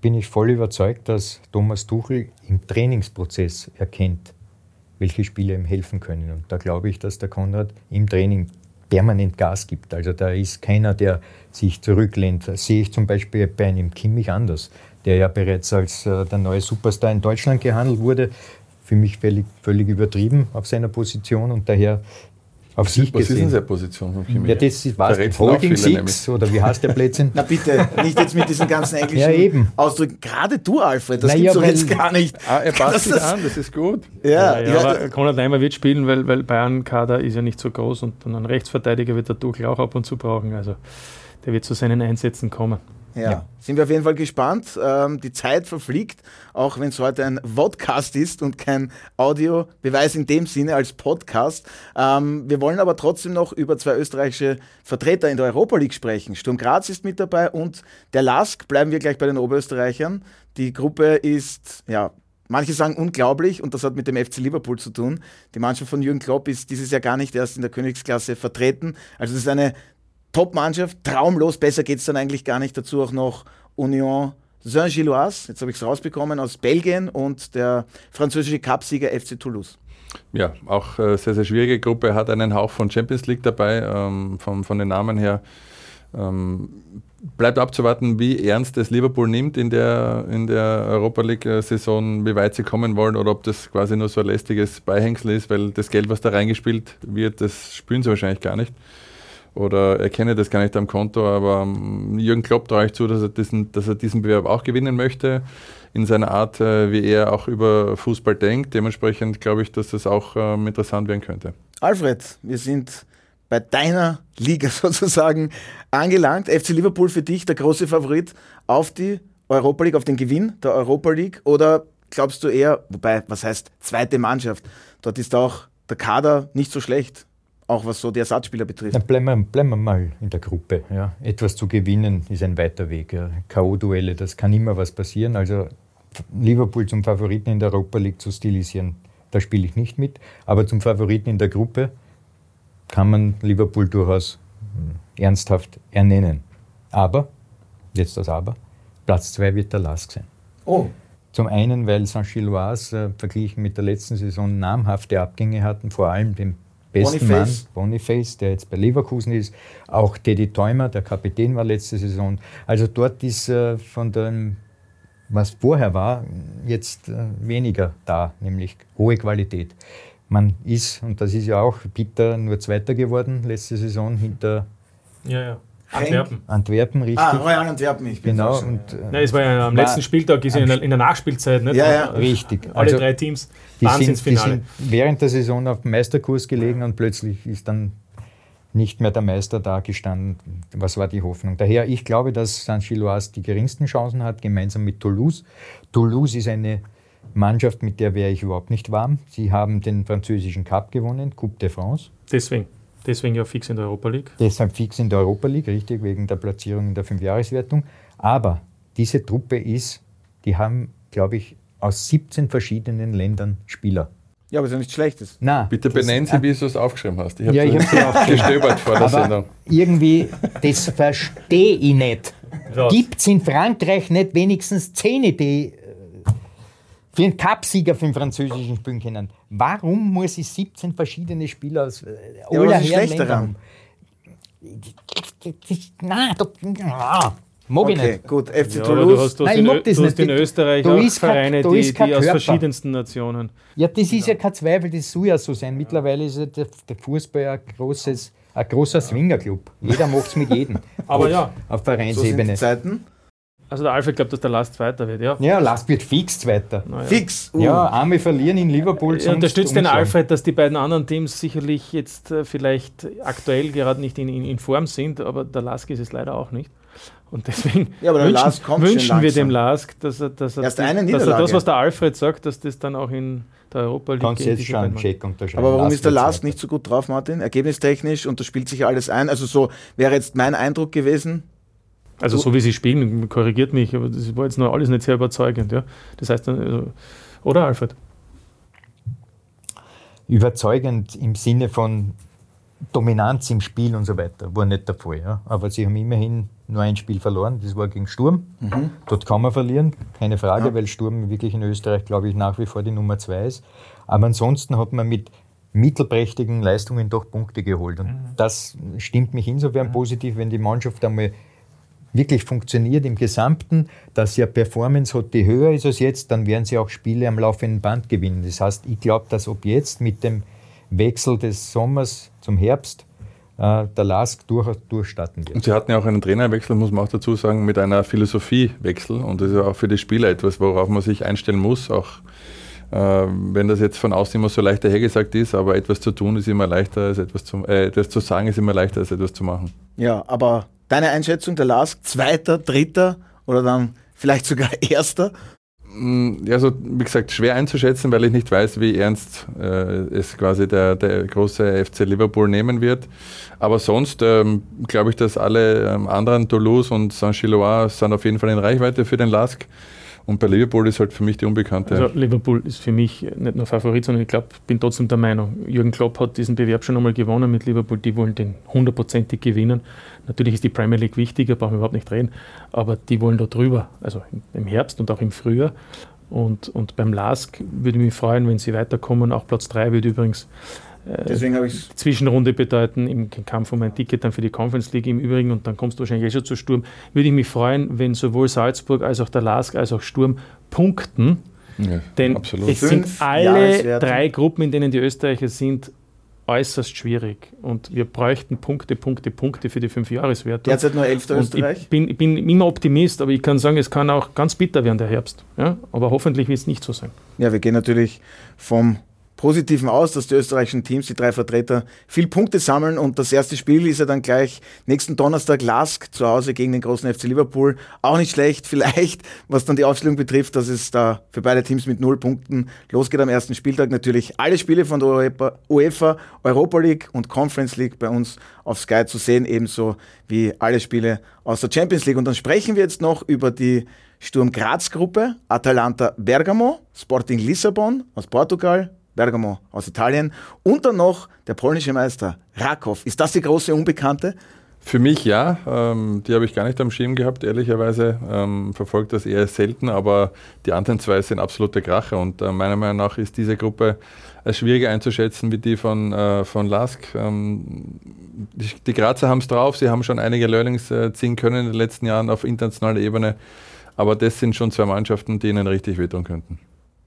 Speaker 5: Bin ich voll überzeugt, dass Thomas Tuchel im Trainingsprozess erkennt, welche Spiele ihm helfen können. Und da glaube ich, dass der Konrad im Training permanent Gas gibt. Also da ist keiner, der sich zurücklehnt. Das sehe ich zum Beispiel bei einem Kimmich anders, der ja bereits als äh, der neue Superstar in Deutschland gehandelt wurde. Für mich völlig, völlig übertrieben auf seiner Position und daher auf sich
Speaker 3: Was ist denn
Speaker 5: gesehen.
Speaker 3: seine Position von Kimmich?
Speaker 5: Ja, das ist was,
Speaker 3: Da
Speaker 5: Holding Six oder wie heißt der Blödsinn?
Speaker 1: Na bitte, nicht jetzt mit diesen ganzen englischen
Speaker 5: Ja, eben.
Speaker 1: Ausdrücken. Gerade du, Alfred, das
Speaker 5: Na
Speaker 1: gibt's doch jetzt gar nicht.
Speaker 3: Ah, er passt sich an, das ist gut.
Speaker 1: Ja,
Speaker 4: Ja, ja,
Speaker 1: ja,
Speaker 4: aber Konrad Leimer wird spielen, weil, weil Bayern-Kader ist ja nicht so groß und dann ein Rechtsverteidiger wird der Tuchel auch ab und zu brauchen. Also der wird zu seinen Einsätzen kommen.
Speaker 1: Ja.
Speaker 5: Ja.
Speaker 1: sind wir auf jeden Fall gespannt. Ähm, die Zeit verfliegt, auch wenn es heute ein Vodcast ist und kein Audiobeweis in dem Sinne als Podcast. Ähm, wir wollen aber trotzdem noch über zwei österreichische Vertreter in der Europa League sprechen. Sturm Graz ist mit dabei und der LASK. Bleiben wir gleich bei den Oberösterreichern. Die Gruppe ist, ja, Manche sagen unglaublich und das hat mit dem FC Liverpool zu tun. Die Mannschaft von Jürgen Klopp ist dieses Jahr gar nicht erst in der Königsklasse vertreten. Also es ist eine Top-Mannschaft, traumlos, besser geht es dann eigentlich gar nicht. Dazu auch noch Union Saint-Gilloise, jetzt habe ich es rausbekommen, aus Belgien und der französische Cupsieger FC Toulouse.
Speaker 3: Ja, auch äh, sehr, sehr schwierige Gruppe, hat einen Hauch von Champions League dabei, ähm, von, von den Namen her. Ähm, bleibt abzuwarten, wie ernst es Liverpool nimmt in der, in der Europa League-Saison, wie weit sie kommen wollen oder ob das quasi nur so ein lästiges Beihängsel ist, weil das Geld, was da reingespielt wird, das spüren sie wahrscheinlich gar nicht. Oder erkenne das gar nicht am Konto, aber ähm, Jürgen Klopp traue ich zu, dass er, diesen, dass er diesen Bewerb auch gewinnen möchte, in seiner Art, äh, wie er auch über Fußball denkt. Dementsprechend glaube ich, dass das auch ähm, interessant werden könnte.
Speaker 1: Alfred, wir sind bei deiner Liga sozusagen angelangt. FC Liverpool für dich der große Favorit auf die Europa League, auf den Gewinn der Europa League? Oder glaubst du eher, wobei, was heißt zweite Mannschaft? Dort ist auch der Kader nicht so schlecht, auch was so die Ersatzspieler betrifft.
Speaker 5: Dann bleiben wir, bleiben wir mal in der Gruppe. Ja. Etwas zu gewinnen ist ein weiter Weg. Ja. K.O.-Duelle, das kann immer was passieren. Also Liverpool zum Favoriten in der Europa League zu stilisieren, da spiele ich nicht mit. Aber zum Favoriten in der Gruppe kann man Liverpool durchaus hm, ernsthaft ernennen. Aber, jetzt das Aber, Platz 2 wird der Lask sein.
Speaker 1: Oh,
Speaker 5: Zum einen, weil Saint-Gilloise äh, verglichen mit der letzten Saison namhafte Abgänge hatten, vor allem den besten
Speaker 1: Boniface.
Speaker 5: Mann, Boniface, der jetzt bei Leverkusen ist. Auch Teddy Theumer, der Kapitän war letzte Saison. Also dort ist äh, von dem, was vorher war, jetzt äh, weniger da, nämlich hohe Qualität. Man ist, und das ist ja auch bitter, nur Zweiter geworden letzte Saison hinter
Speaker 4: Ja, ja.
Speaker 1: Antwerpen.
Speaker 5: Antwerpen, richtig.
Speaker 1: ah, Royal Antwerpen, ich bin
Speaker 5: genau. Und, äh,
Speaker 4: Nein, es war ja am
Speaker 5: War-
Speaker 4: letzten Spieltag, ist ja in der, in der Nachspielzeit, nicht?
Speaker 1: Ja, ja.
Speaker 5: Richtig.
Speaker 4: Alle
Speaker 5: Also-
Speaker 4: drei Teams,
Speaker 5: Die sind, die
Speaker 4: Wahnsinnsfinale.
Speaker 5: sind während der Saison auf dem Meisterkurs gelegen und plötzlich ist dann nicht mehr der Meister da gestanden. Was war die Hoffnung? Daher, ich glaube, dass Saint-Gilloise die geringsten Chancen hat, gemeinsam mit Toulouse. Toulouse ist eine Mannschaft, mit der wäre ich überhaupt nicht warm. Sie haben den französischen Cup gewonnen, Coupe de France.
Speaker 4: Deswegen, deswegen ja fix in der Europa League.
Speaker 5: Deshalb fix in der Europa League, richtig, wegen der Platzierung in der Fünfjahreswertung. Aber diese Truppe ist, die haben, glaube ich, aus 17 verschiedenen Ländern Spieler.
Speaker 1: Ja, aber ist ja nichts Schlechtes.
Speaker 5: Na,
Speaker 3: Bitte benennen Sie, wie du es aufgeschrieben hast. Ich
Speaker 5: Ja, ich
Speaker 3: habe
Speaker 5: habe sie auch
Speaker 3: gestöbert vor der
Speaker 5: Aber
Speaker 3: Sendung.
Speaker 5: irgendwie, das verstehe ich nicht.
Speaker 4: Ja.
Speaker 5: Gibt es in Frankreich nicht wenigstens Zähne, die äh, für einen Cupsieger für den französischen spielen können? Warum muss ich 17 verschiedene Spieler aus äh,
Speaker 1: Ja, ist
Speaker 5: Herren
Speaker 1: daran?
Speaker 5: haben? Nein, da, ah, mag ich
Speaker 1: Okay,
Speaker 5: nicht.
Speaker 1: gut, FC
Speaker 4: Ja, aber du
Speaker 1: Toulouse.
Speaker 4: hast, du hast
Speaker 5: Nein,
Speaker 4: in,
Speaker 5: ich mag das
Speaker 4: du hast
Speaker 5: nicht.
Speaker 4: in Österreich
Speaker 5: Da
Speaker 4: auch
Speaker 5: ist kein-
Speaker 4: Vereine,
Speaker 5: da
Speaker 4: die,
Speaker 5: kein
Speaker 4: die aus verschiedensten Nationen.
Speaker 5: Ja, das ist ja kein Zweifel, das soll ja so sein. Mittlerweile ist ja der, der Fußball ein, großes, ein großer Swingerclub. Jeder macht es mit jedem.
Speaker 4: Aber ja,
Speaker 5: Auf
Speaker 1: So sind die
Speaker 5: Vereinsebene.
Speaker 1: Zeiten.
Speaker 4: Also der Alfred glaubt, dass der Last Zweiter wird, ja.
Speaker 5: Ja, Last wird fix Zweiter.
Speaker 4: Naja.
Speaker 1: Fix. Uh.
Speaker 5: Ja, einmal verlieren in Liverpool.
Speaker 4: Ich
Speaker 5: sonst
Speaker 4: unterstütze den. Alfred, dass die beiden anderen Teams sicherlich jetzt äh, vielleicht aktuell gerade nicht in, in, in Form sind, aber der Lask ist es leider auch nicht. Und deswegen
Speaker 1: Ja, aber der
Speaker 4: wünschen,
Speaker 1: Lask kommt schön
Speaker 4: wünschen wir dem Lask, dass er, dass, er,
Speaker 1: Erst eine
Speaker 4: dass er
Speaker 1: Niederlage.
Speaker 4: das, was der Alfred sagt, dass das dann auch in der Europa League
Speaker 5: Kannst jetzt schon einen Check unterschreiben.
Speaker 1: Aber warum ist der Last nicht so gut drauf, Martin? Ergebnistechnisch und das spielt sich ja alles ein. Also so wäre jetzt mein Eindruck gewesen.
Speaker 4: Also so wie sie spielen, korrigiert mich, aber das war jetzt noch alles nicht sehr überzeugend. Ja? Das heißt, dann, also, oder Alfred?
Speaker 5: Überzeugend im Sinne von Dominanz im Spiel und so weiter war nicht der Fall. Ja. Aber sie haben immerhin nur ein Spiel verloren, das war gegen Sturm. Mhm. Dort kann man verlieren, keine Frage, ja. weil Sturm wirklich in Österreich, glaube ich, nach wie vor die Nummer zwei ist. Aber ansonsten hat man mit mittelprächtigen Leistungen doch Punkte geholt. Und mhm. das stimmt mich insofern mhm. positiv, wenn die Mannschaft einmal wirklich funktioniert im Gesamten, dass eine Performance hat, die höher ist als jetzt, dann werden sie auch Spiele am laufenden Band gewinnen. Das heißt, ich glaube, dass ob jetzt mit dem Wechsel des Sommers zum Herbst äh, der LASK durch, durchstarten wird.
Speaker 3: Und Sie hatten ja auch einen Trainerwechsel, muss man auch dazu sagen, mit einer Philosophiewechsel. Und das ist ja auch für die Spieler etwas, worauf man sich einstellen muss. Auch äh, wenn das jetzt von außen immer so leicht dahergesagt ist, aber etwas zu tun ist immer leichter als etwas zu, äh, etwas zu sagen ist immer leichter als etwas zu machen.
Speaker 1: Ja, aber deine Einschätzung der LASK, zweiter, dritter oder dann vielleicht sogar erster?
Speaker 3: Mm, ja, so wie gesagt, schwer einzuschätzen, weil ich nicht weiß, wie ernst äh, es quasi der, der große FC Liverpool nehmen wird. Aber sonst ähm, glaube ich, dass alle ähm, anderen, Toulouse und Saint-Gilloise, sind auf jeden Fall in Reichweite für den LASK. Und bei Liverpool ist halt für mich die Unbekannte.
Speaker 4: Also Liverpool ist für mich nicht nur Favorit, sondern ich glaube, bin trotzdem der Meinung, Jürgen Klopp hat diesen Bewerb schon einmal gewonnen mit Liverpool, die wollen den hundertprozentig gewinnen. Natürlich ist die Premier League wichtiger, brauchen wir überhaupt nicht reden, aber die wollen da drüber, also im Herbst und auch im Frühjahr. Und, und beim LASK würde ich mich freuen, wenn sie weiterkommen. Auch Platz 3 würde übrigens Deswegen habe ich Zwischenrunde bedeuten im Kampf um ein Ticket dann für die Conference League im Übrigen und dann kommst du wahrscheinlich eh schon zu Sturm. Würde ich mich freuen, wenn sowohl Salzburg als auch der LASK als auch Sturm punkten. Ja, Denn absolut. es sind alle drei Gruppen, in denen die Österreicher sind, äußerst schwierig. Und wir bräuchten Punkte, Punkte, Punkte für die Fünfjahreswerte.
Speaker 1: Derzeit nur 11. Österreich?
Speaker 4: Ich bin, ich bin immer Optimist, aber ich kann sagen, es kann auch ganz bitter werden, der Herbst. Ja? Aber hoffentlich wird es nicht so sein.
Speaker 1: Ja, wir gehen natürlich vom Positiven aus, dass die österreichischen Teams, die drei Vertreter, viel Punkte sammeln und das erste Spiel ist ja dann gleich nächsten Donnerstag Lask zu Hause gegen den großen FC Liverpool. Auch nicht schlecht, vielleicht, was dann die Aufstellung betrifft, dass es da für beide Teams mit null Punkten losgeht am ersten Spieltag. Natürlich alle Spiele von der UEFA, Europa League und Conference League bei uns auf Sky zu sehen, ebenso wie alle Spiele aus der Champions League. Und dann sprechen wir jetzt noch über die Sturm Graz Gruppe, Atalanta Bergamo, Sporting Lissabon aus Portugal, Bergamo aus Italien und dann noch der polnische Meister Rakow. Ist das die große Unbekannte?
Speaker 3: Für mich ja, ähm, die habe ich gar nicht am Schirm gehabt, ehrlicherweise. Ähm, verfolgt das eher selten, aber die anderen zwei sind absolute Kracher und äh, meiner Meinung nach ist diese Gruppe als schwieriger einzuschätzen wie die von, äh, von Lask. Ähm, die, die, Grazer haben es drauf, sie haben schon einige Learnings äh, ziehen können in den letzten Jahren auf internationaler Ebene, aber das sind schon zwei Mannschaften, die ihnen richtig wehtun könnten.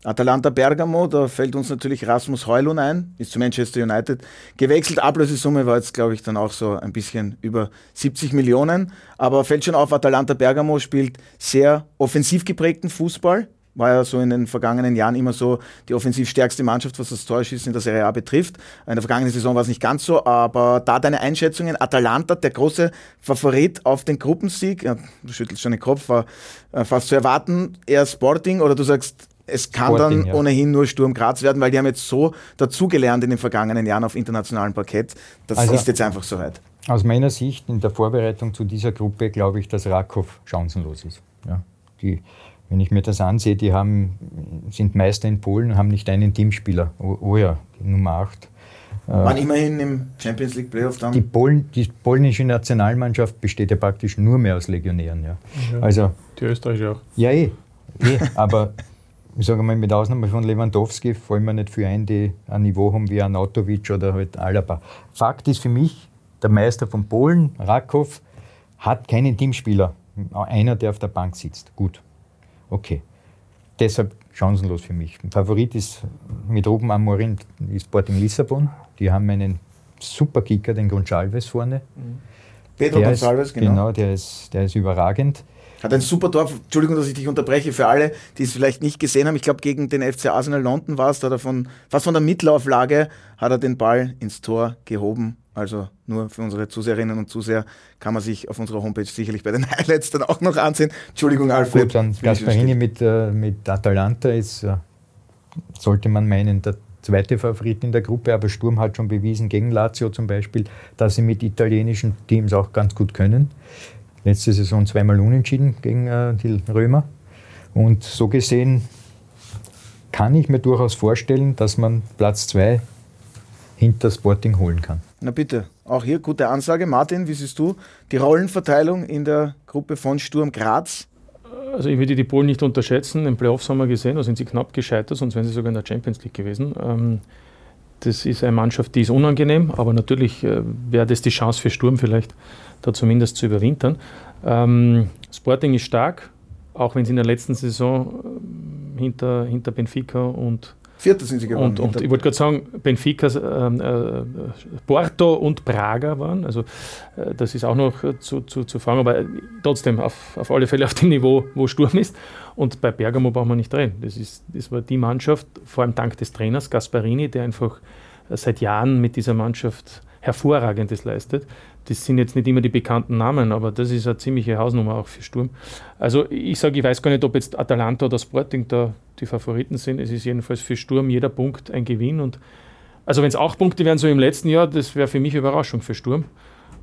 Speaker 1: Atalanta Bergamo, da fällt uns natürlich Rasmus Heulun ein, ist zu Manchester United gewechselt. Ablösesumme war jetzt, glaube ich, dann auch so ein bisschen über 70 Millionen. Aber fällt schon auf, Atalanta Bergamo spielt sehr offensiv geprägten Fußball. War ja so in den vergangenen Jahren immer so die offensiv stärkste Mannschaft, was das Torschießen in der Serie A betrifft. In der vergangenen Saison war es nicht ganz so, aber da deine Einschätzungen, Atalanta, der große Favorit auf den Gruppensieg, ja, du schüttelst schon den Kopf, war äh, fast zu erwarten, eher Sporting oder du sagst, es kann Sporting, dann ja. ohnehin nur Sturm Graz werden, weil die haben jetzt so dazugelernt in den vergangenen Jahren auf internationalem Parkett. Das also, ist jetzt einfach soweit.
Speaker 5: Aus meiner Sicht in der Vorbereitung zu dieser Gruppe glaube ich, dass Rakow chancenlos ist. Ja, die, wenn ich mir das ansehe, die haben, sind Meister in Polen, haben nicht einen Teamspieler. Oh, oh ja, Nummer 8.
Speaker 1: Äh, Waren immerhin im Champions League Playoff dann?
Speaker 5: Die, Polen, die polnische Nationalmannschaft besteht ja praktisch nur mehr aus Legionären. Ja. ja also,
Speaker 4: die Österreicher auch.
Speaker 5: Ja, eh. eh aber ich sage mal, mit Ausnahme von Lewandowski fallen mir nicht viel ein, die ein Niveau haben wie Anatovic oder halt Alaba. Fakt ist für mich, der Meister von Polen, Rakow, hat keinen Teamspieler. Einer, der auf der Bank sitzt. Gut. Okay. Deshalb chancenlos für mich. Favorit ist mit Ruben Amorin ist Sporting Lissabon. Die haben einen super Kicker, den Gonçalves vorne.
Speaker 1: Mhm. Pedro Gonçalves,
Speaker 5: genau. Genau, der ist, der ist überragend.
Speaker 1: Hat ein super Tor, Entschuldigung, dass ich dich unterbreche, für alle, die es vielleicht nicht gesehen haben. Ich glaube, gegen den FC Arsenal London war es, da hat er von, fast von der Mittelauflage hat er den Ball ins Tor gehoben. Also nur für unsere Zuseherinnen und Zuseher kann man sich auf unserer Homepage sicherlich bei den Highlights dann auch noch ansehen. Entschuldigung, Alfred.
Speaker 5: Gut, dann Gasparini mit, äh, mit Atalanta ist, äh, sollte man meinen, der zweite Favorit in der Gruppe, aber Sturm hat schon bewiesen, gegen Lazio zum Beispiel, dass sie mit italienischen Teams auch ganz gut können letzte Saison zweimal unentschieden gegen äh, die Römer. Und so gesehen kann ich mir durchaus vorstellen, dass man Platz 2 hinter Sporting holen kann.
Speaker 1: Na bitte, auch hier gute Ansage. Martin, wie siehst du die Rollenverteilung in der Gruppe von Sturm Graz?
Speaker 4: Also ich würde die Polen nicht unterschätzen. Im Playoffs haben wir gesehen, da sind sie knapp gescheitert, sonst wären sie sogar in der Champions League gewesen. Ähm, das ist eine Mannschaft, die ist unangenehm, aber natürlich äh, wäre das die Chance für Sturm vielleicht, da zumindest zu überwintern. Ähm, Sporting ist stark, auch wenn sie in der letzten Saison ähm, hinter, hinter Benfica und
Speaker 1: Vierter sind sie geworden.
Speaker 4: Und, und ich wollte gerade sagen, Benfica, ähm, äh, Porto und Praga waren. Also äh, das ist auch noch zu, zu, zu fragen, aber trotzdem auf, auf alle Fälle auf dem Niveau, wo Sturm ist. Und bei Bergamo brauchen wir nicht reden. Das, ist, das war die Mannschaft, vor allem dank des Trainers Gasparini, der einfach seit Jahren mit dieser Mannschaft Hervorragendes leistet. Das sind jetzt nicht immer die bekannten Namen, aber das ist eine ziemliche Hausnummer auch für Sturm. Also ich sage, ich weiß gar nicht, ob jetzt Atalanta oder Sporting da die Favoriten sind. Es ist jedenfalls für Sturm jeder Punkt ein Gewinn. Und also wenn es acht Punkte wären, so im letzten Jahr, das wäre für mich Überraschung für Sturm.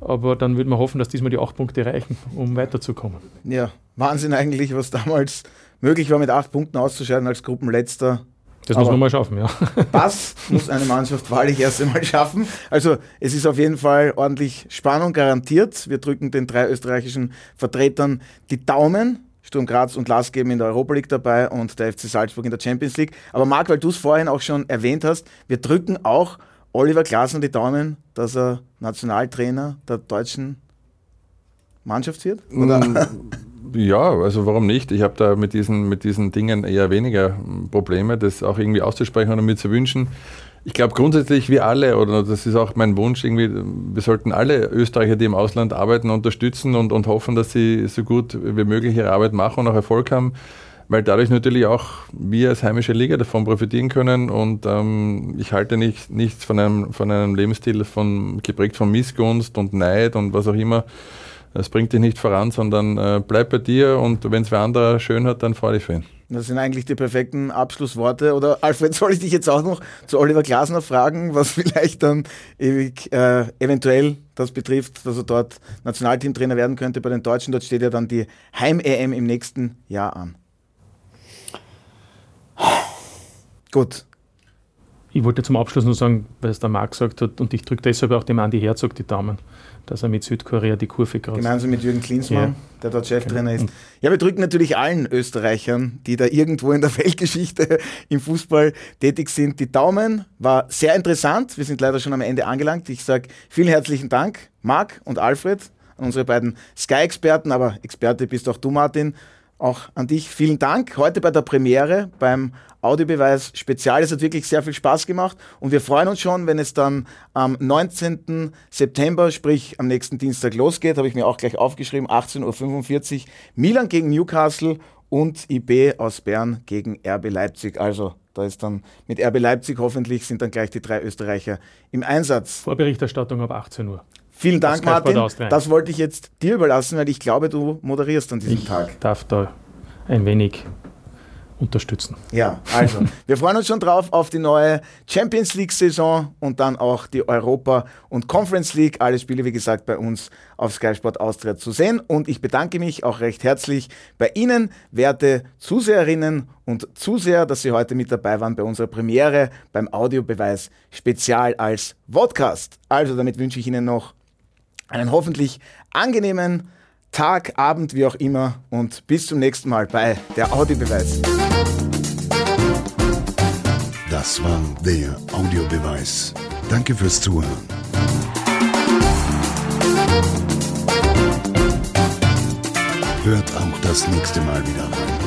Speaker 4: Aber dann würde man hoffen, dass diesmal die acht Punkte reichen, um weiterzukommen.
Speaker 1: Ja, Wahnsinn eigentlich, was damals möglich war, mit acht Punkten auszuscheiden als Gruppenletzter.
Speaker 4: Das muss man mal schaffen, ja.
Speaker 1: Das muss eine Mannschaft wahrlich erst einmal schaffen. Also es ist auf jeden Fall ordentlich Spannung garantiert. Wir drücken den drei österreichischen Vertretern die Daumen. Sturm Graz und Lask geben in der Europa League dabei und der FC Salzburg in der Champions League. Aber Marc, weil du es vorhin auch schon erwähnt hast, wir drücken auch Oliver Glasner die Daumen, dass er Nationaltrainer der deutschen Mannschaft wird? Oder?
Speaker 3: Ja, also warum nicht? Ich habe da mit diesen, mit diesen Dingen eher weniger Probleme, das auch irgendwie auszusprechen oder mir zu wünschen. Ich glaube grundsätzlich, wir alle, oder das ist auch mein Wunsch, irgendwie, wir sollten alle Österreicher, die im Ausland arbeiten, unterstützen und, und hoffen, dass sie so gut wie möglich ihre Arbeit machen und auch Erfolg haben, weil dadurch natürlich auch wir als heimische Liga davon profitieren können. Und ähm, ich halte nicht, nichts von einem, von einem Lebensstil von, geprägt von Missgunst und Neid und was auch immer. Das bringt dich nicht voran, sondern äh, bleib bei dir und wenn es wer anderer schön hat, dann freu dich für ihn.
Speaker 1: Das sind eigentlich die perfekten Abschlussworte. Oder Alfred, soll ich dich jetzt auch noch zu Oliver Glasner fragen, was vielleicht dann ewig, äh, eventuell das betrifft, dass er dort Nationalteamtrainer werden könnte bei den Deutschen. Dort steht ja dann die Heim-EM im nächsten Jahr an. Gut.
Speaker 4: Ich wollte zum Abschluss nur sagen, weil es der Marc gesagt hat, und ich drücke deshalb auch dem Andi Herzog die Daumen dass er mit Südkorea die Kurve
Speaker 1: kratzt. Gemeinsam mit Jürgen Klinsmann, ja. der dort Cheftrainer ist. Ja, wir drücken natürlich allen Österreichern, die da irgendwo in der Weltgeschichte im Fußball tätig sind, die Daumen. War sehr interessant. Wir sind leider schon am Ende angelangt. Ich sage vielen herzlichen Dank, Marc und Alfred, an unsere beiden Sky-Experten, aber Experte bist auch du, Martin. Auch an dich vielen Dank. Heute bei der Premiere beim Audiobeweis Spezial. Es hat wirklich sehr viel Spaß gemacht und wir freuen uns schon, wenn es dann am 19. September, sprich am nächsten Dienstag losgeht. Habe ich mir auch gleich aufgeschrieben, 18.45 Uhr. Milan gegen Newcastle und IB aus Bern gegen RB Leipzig. Also da ist dann mit RB Leipzig hoffentlich sind dann gleich die drei Österreicher im Einsatz.
Speaker 4: Vorberichterstattung ab 18 Uhr.
Speaker 1: Vielen Dank, Martin. Das wollte ich jetzt dir überlassen, weil ich glaube, du moderierst an diesem
Speaker 4: ich
Speaker 1: Tag.
Speaker 4: Ich darf da ein wenig unterstützen.
Speaker 1: Ja, also wir freuen uns schon drauf auf die neue Champions League-Saison und dann auch die Europa- und Conference League. Alle Spiele, wie gesagt, bei uns auf Sky Sport Austria zu sehen. Und ich bedanke mich auch recht herzlich bei Ihnen, werte Zuseherinnen und Zuseher, dass Sie heute mit dabei waren bei unserer Premiere beim Audiobeweis Spezial als Podcast. Also damit wünsche ich Ihnen noch einen hoffentlich angenehmen Tag, Abend, wie auch immer und bis zum nächsten Mal bei der Audiobeweis.
Speaker 2: Das war der Audiobeweis. Danke fürs Zuhören. Hört auch das nächste Mal wieder rein.